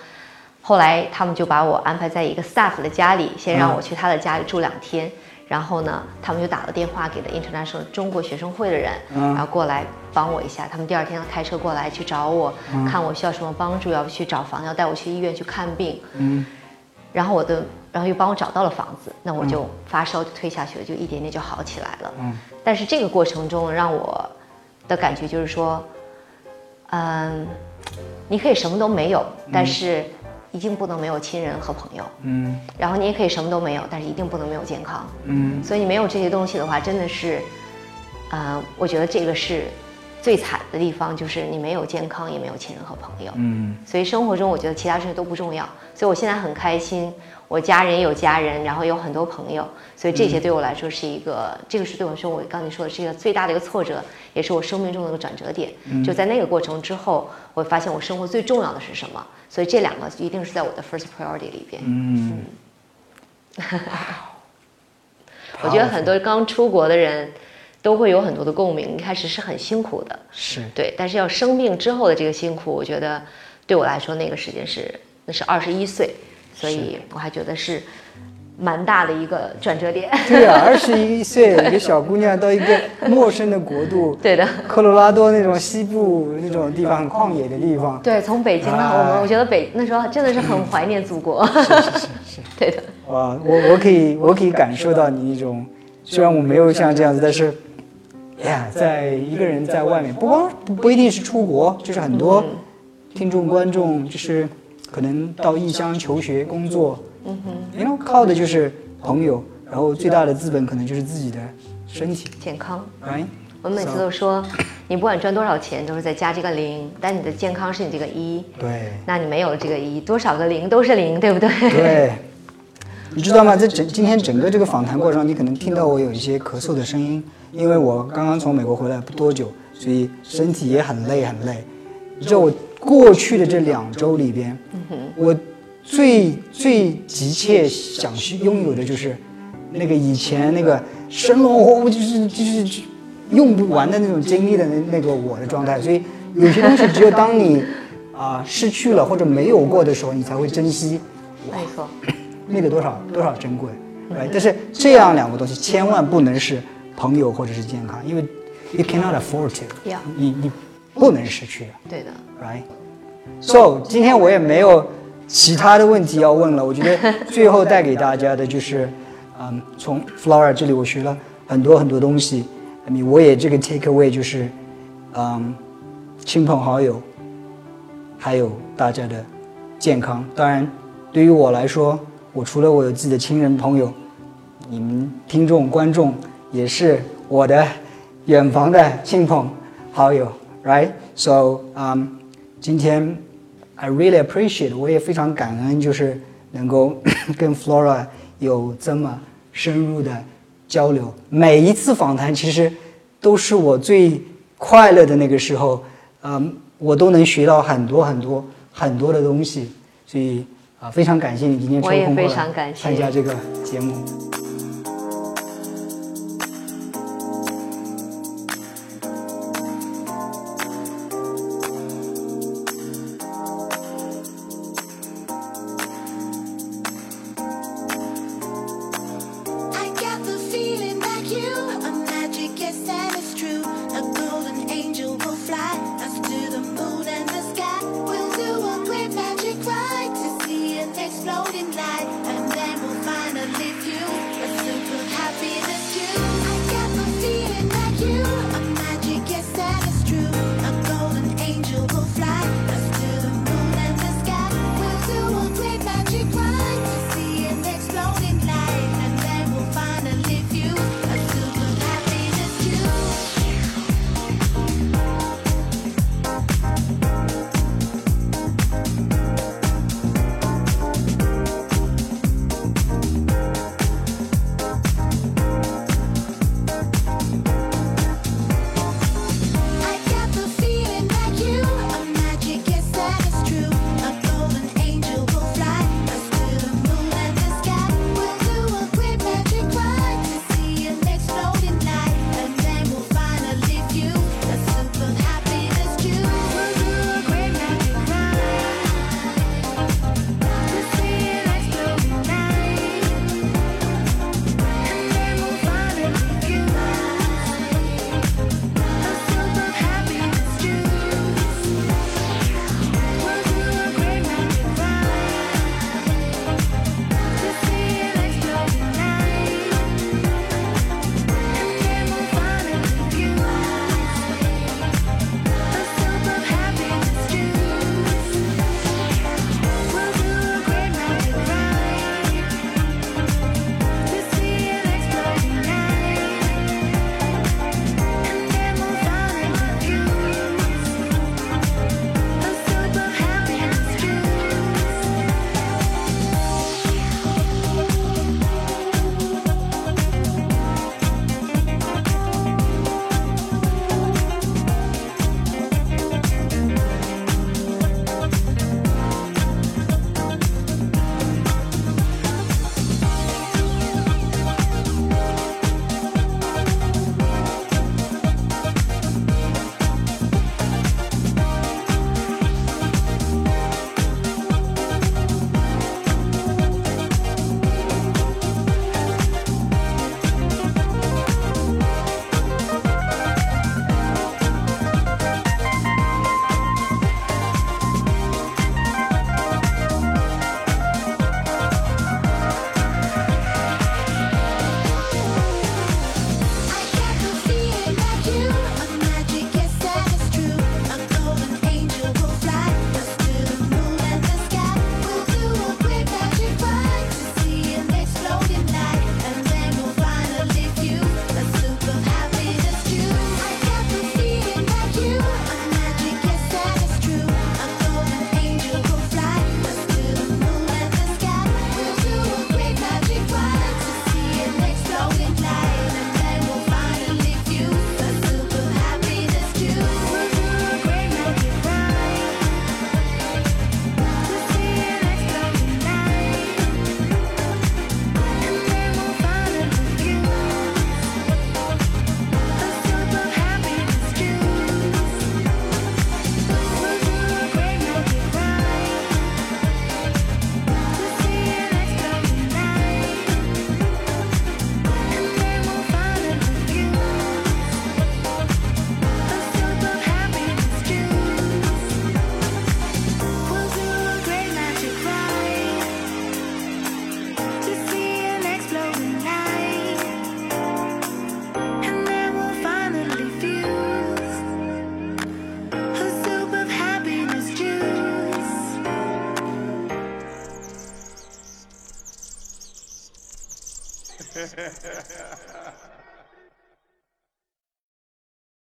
后来他们就把我安排在一个 staff 的家里，先让我去他的家里住两天。然后呢，他们就打了电话给了 International 中国学生会的人，然后过来帮我一下。他们第二天要开车过来去找我，看我需要什么帮助，要不去找房，要带我去医院去看病。嗯，然后我的，然后又帮我找到了房子，那我就发烧就退下去了，就一点点就好起来了。嗯，但是这个过程中让我的感觉就是说，嗯，你可以什么都没有，但是。一定不能没有亲人和朋友，嗯，然后你也可以什么都没有，但是一定不能没有健康，嗯，所以你没有这些东西的话，真的是，呃，我觉得这个是最惨的地方，就是你没有健康，也没有亲人和朋友，嗯，所以生活中我觉得其他事情都不重要，所以我现在很开心。我家人有家人，然后有很多朋友，所以这些对我来说是一个，这个是对我说，我刚才说的是一个最大的一个挫折，也是我生命中的一个转折点。就在那个过程之后，我发现我生活最重要的是什么，所以这两个一定是在我的 first priority 里边。嗯，我觉得很多刚出国的人都会有很多的共鸣，一开始是很辛苦的，是对，但是要生病之后的这个辛苦，我觉得对我来说那个时间是，那是二十一岁。所以我还觉得是蛮大的一个转折点。对啊，二十一岁一个小姑娘到一个陌生的国度，对的，科罗拉多那种西部那种地方，很旷野的地方。对，从北京到，我们我觉得北那时候真的是很怀念祖国。是是是是，对的。哇，我我可以我可以感受到你一种，虽然我没有像这样子，但是，呀，在一个人在外面，不光不不一定是出国，就是很多听众观众就是。可能到异乡求学、工作，嗯哼，因为靠的就是朋友，然后最大的资本可能就是自己的身体健康。哎，我每次都说，你不管赚多少钱，都是在加这个零，但你的健康是你这个一。对。那你没有这个一，多少个零都是零，对不对？对。你知道吗？在整今天整个这个访谈过程中，你可能听到我有一些咳嗽的声音，因为我刚刚从美国回来不多久，所以身体也很累很累。你知道我。过去的这两周里边，我最最急切想去拥有的就是那个以前那个生龙活虎，就是就是用不完的那种精力的那那个我的状态。所以有些东西只有当你啊失去了或者没有过的时候，你才会珍惜。没错，那个多少多少珍贵。，right？但是这样两个东西千万不能是朋友或者是健康，因为 you cannot afford to，Yeah 你你不能失去的。对的，right? So 今天我也没有其他的问题要问了，我觉得 最后带给大家的就是，嗯，从 Flora 这里我学了很多很多东西，I mean, 我也这个 take away 就是，嗯，亲朋好友，还有大家的健康。当然，对于我来说，我除了我有自己的亲人朋友，你们听众观众也是我的远房的亲朋好友，right? So, um, 今天 I really appreciate，我也非常感恩，就是能够 跟 Flora 有这么深入的交流。每一次访谈其实都是我最快乐的那个时候，嗯，我都能学到很多很多很多的东西，所以啊，非常感谢你今天抽空参加这个节目。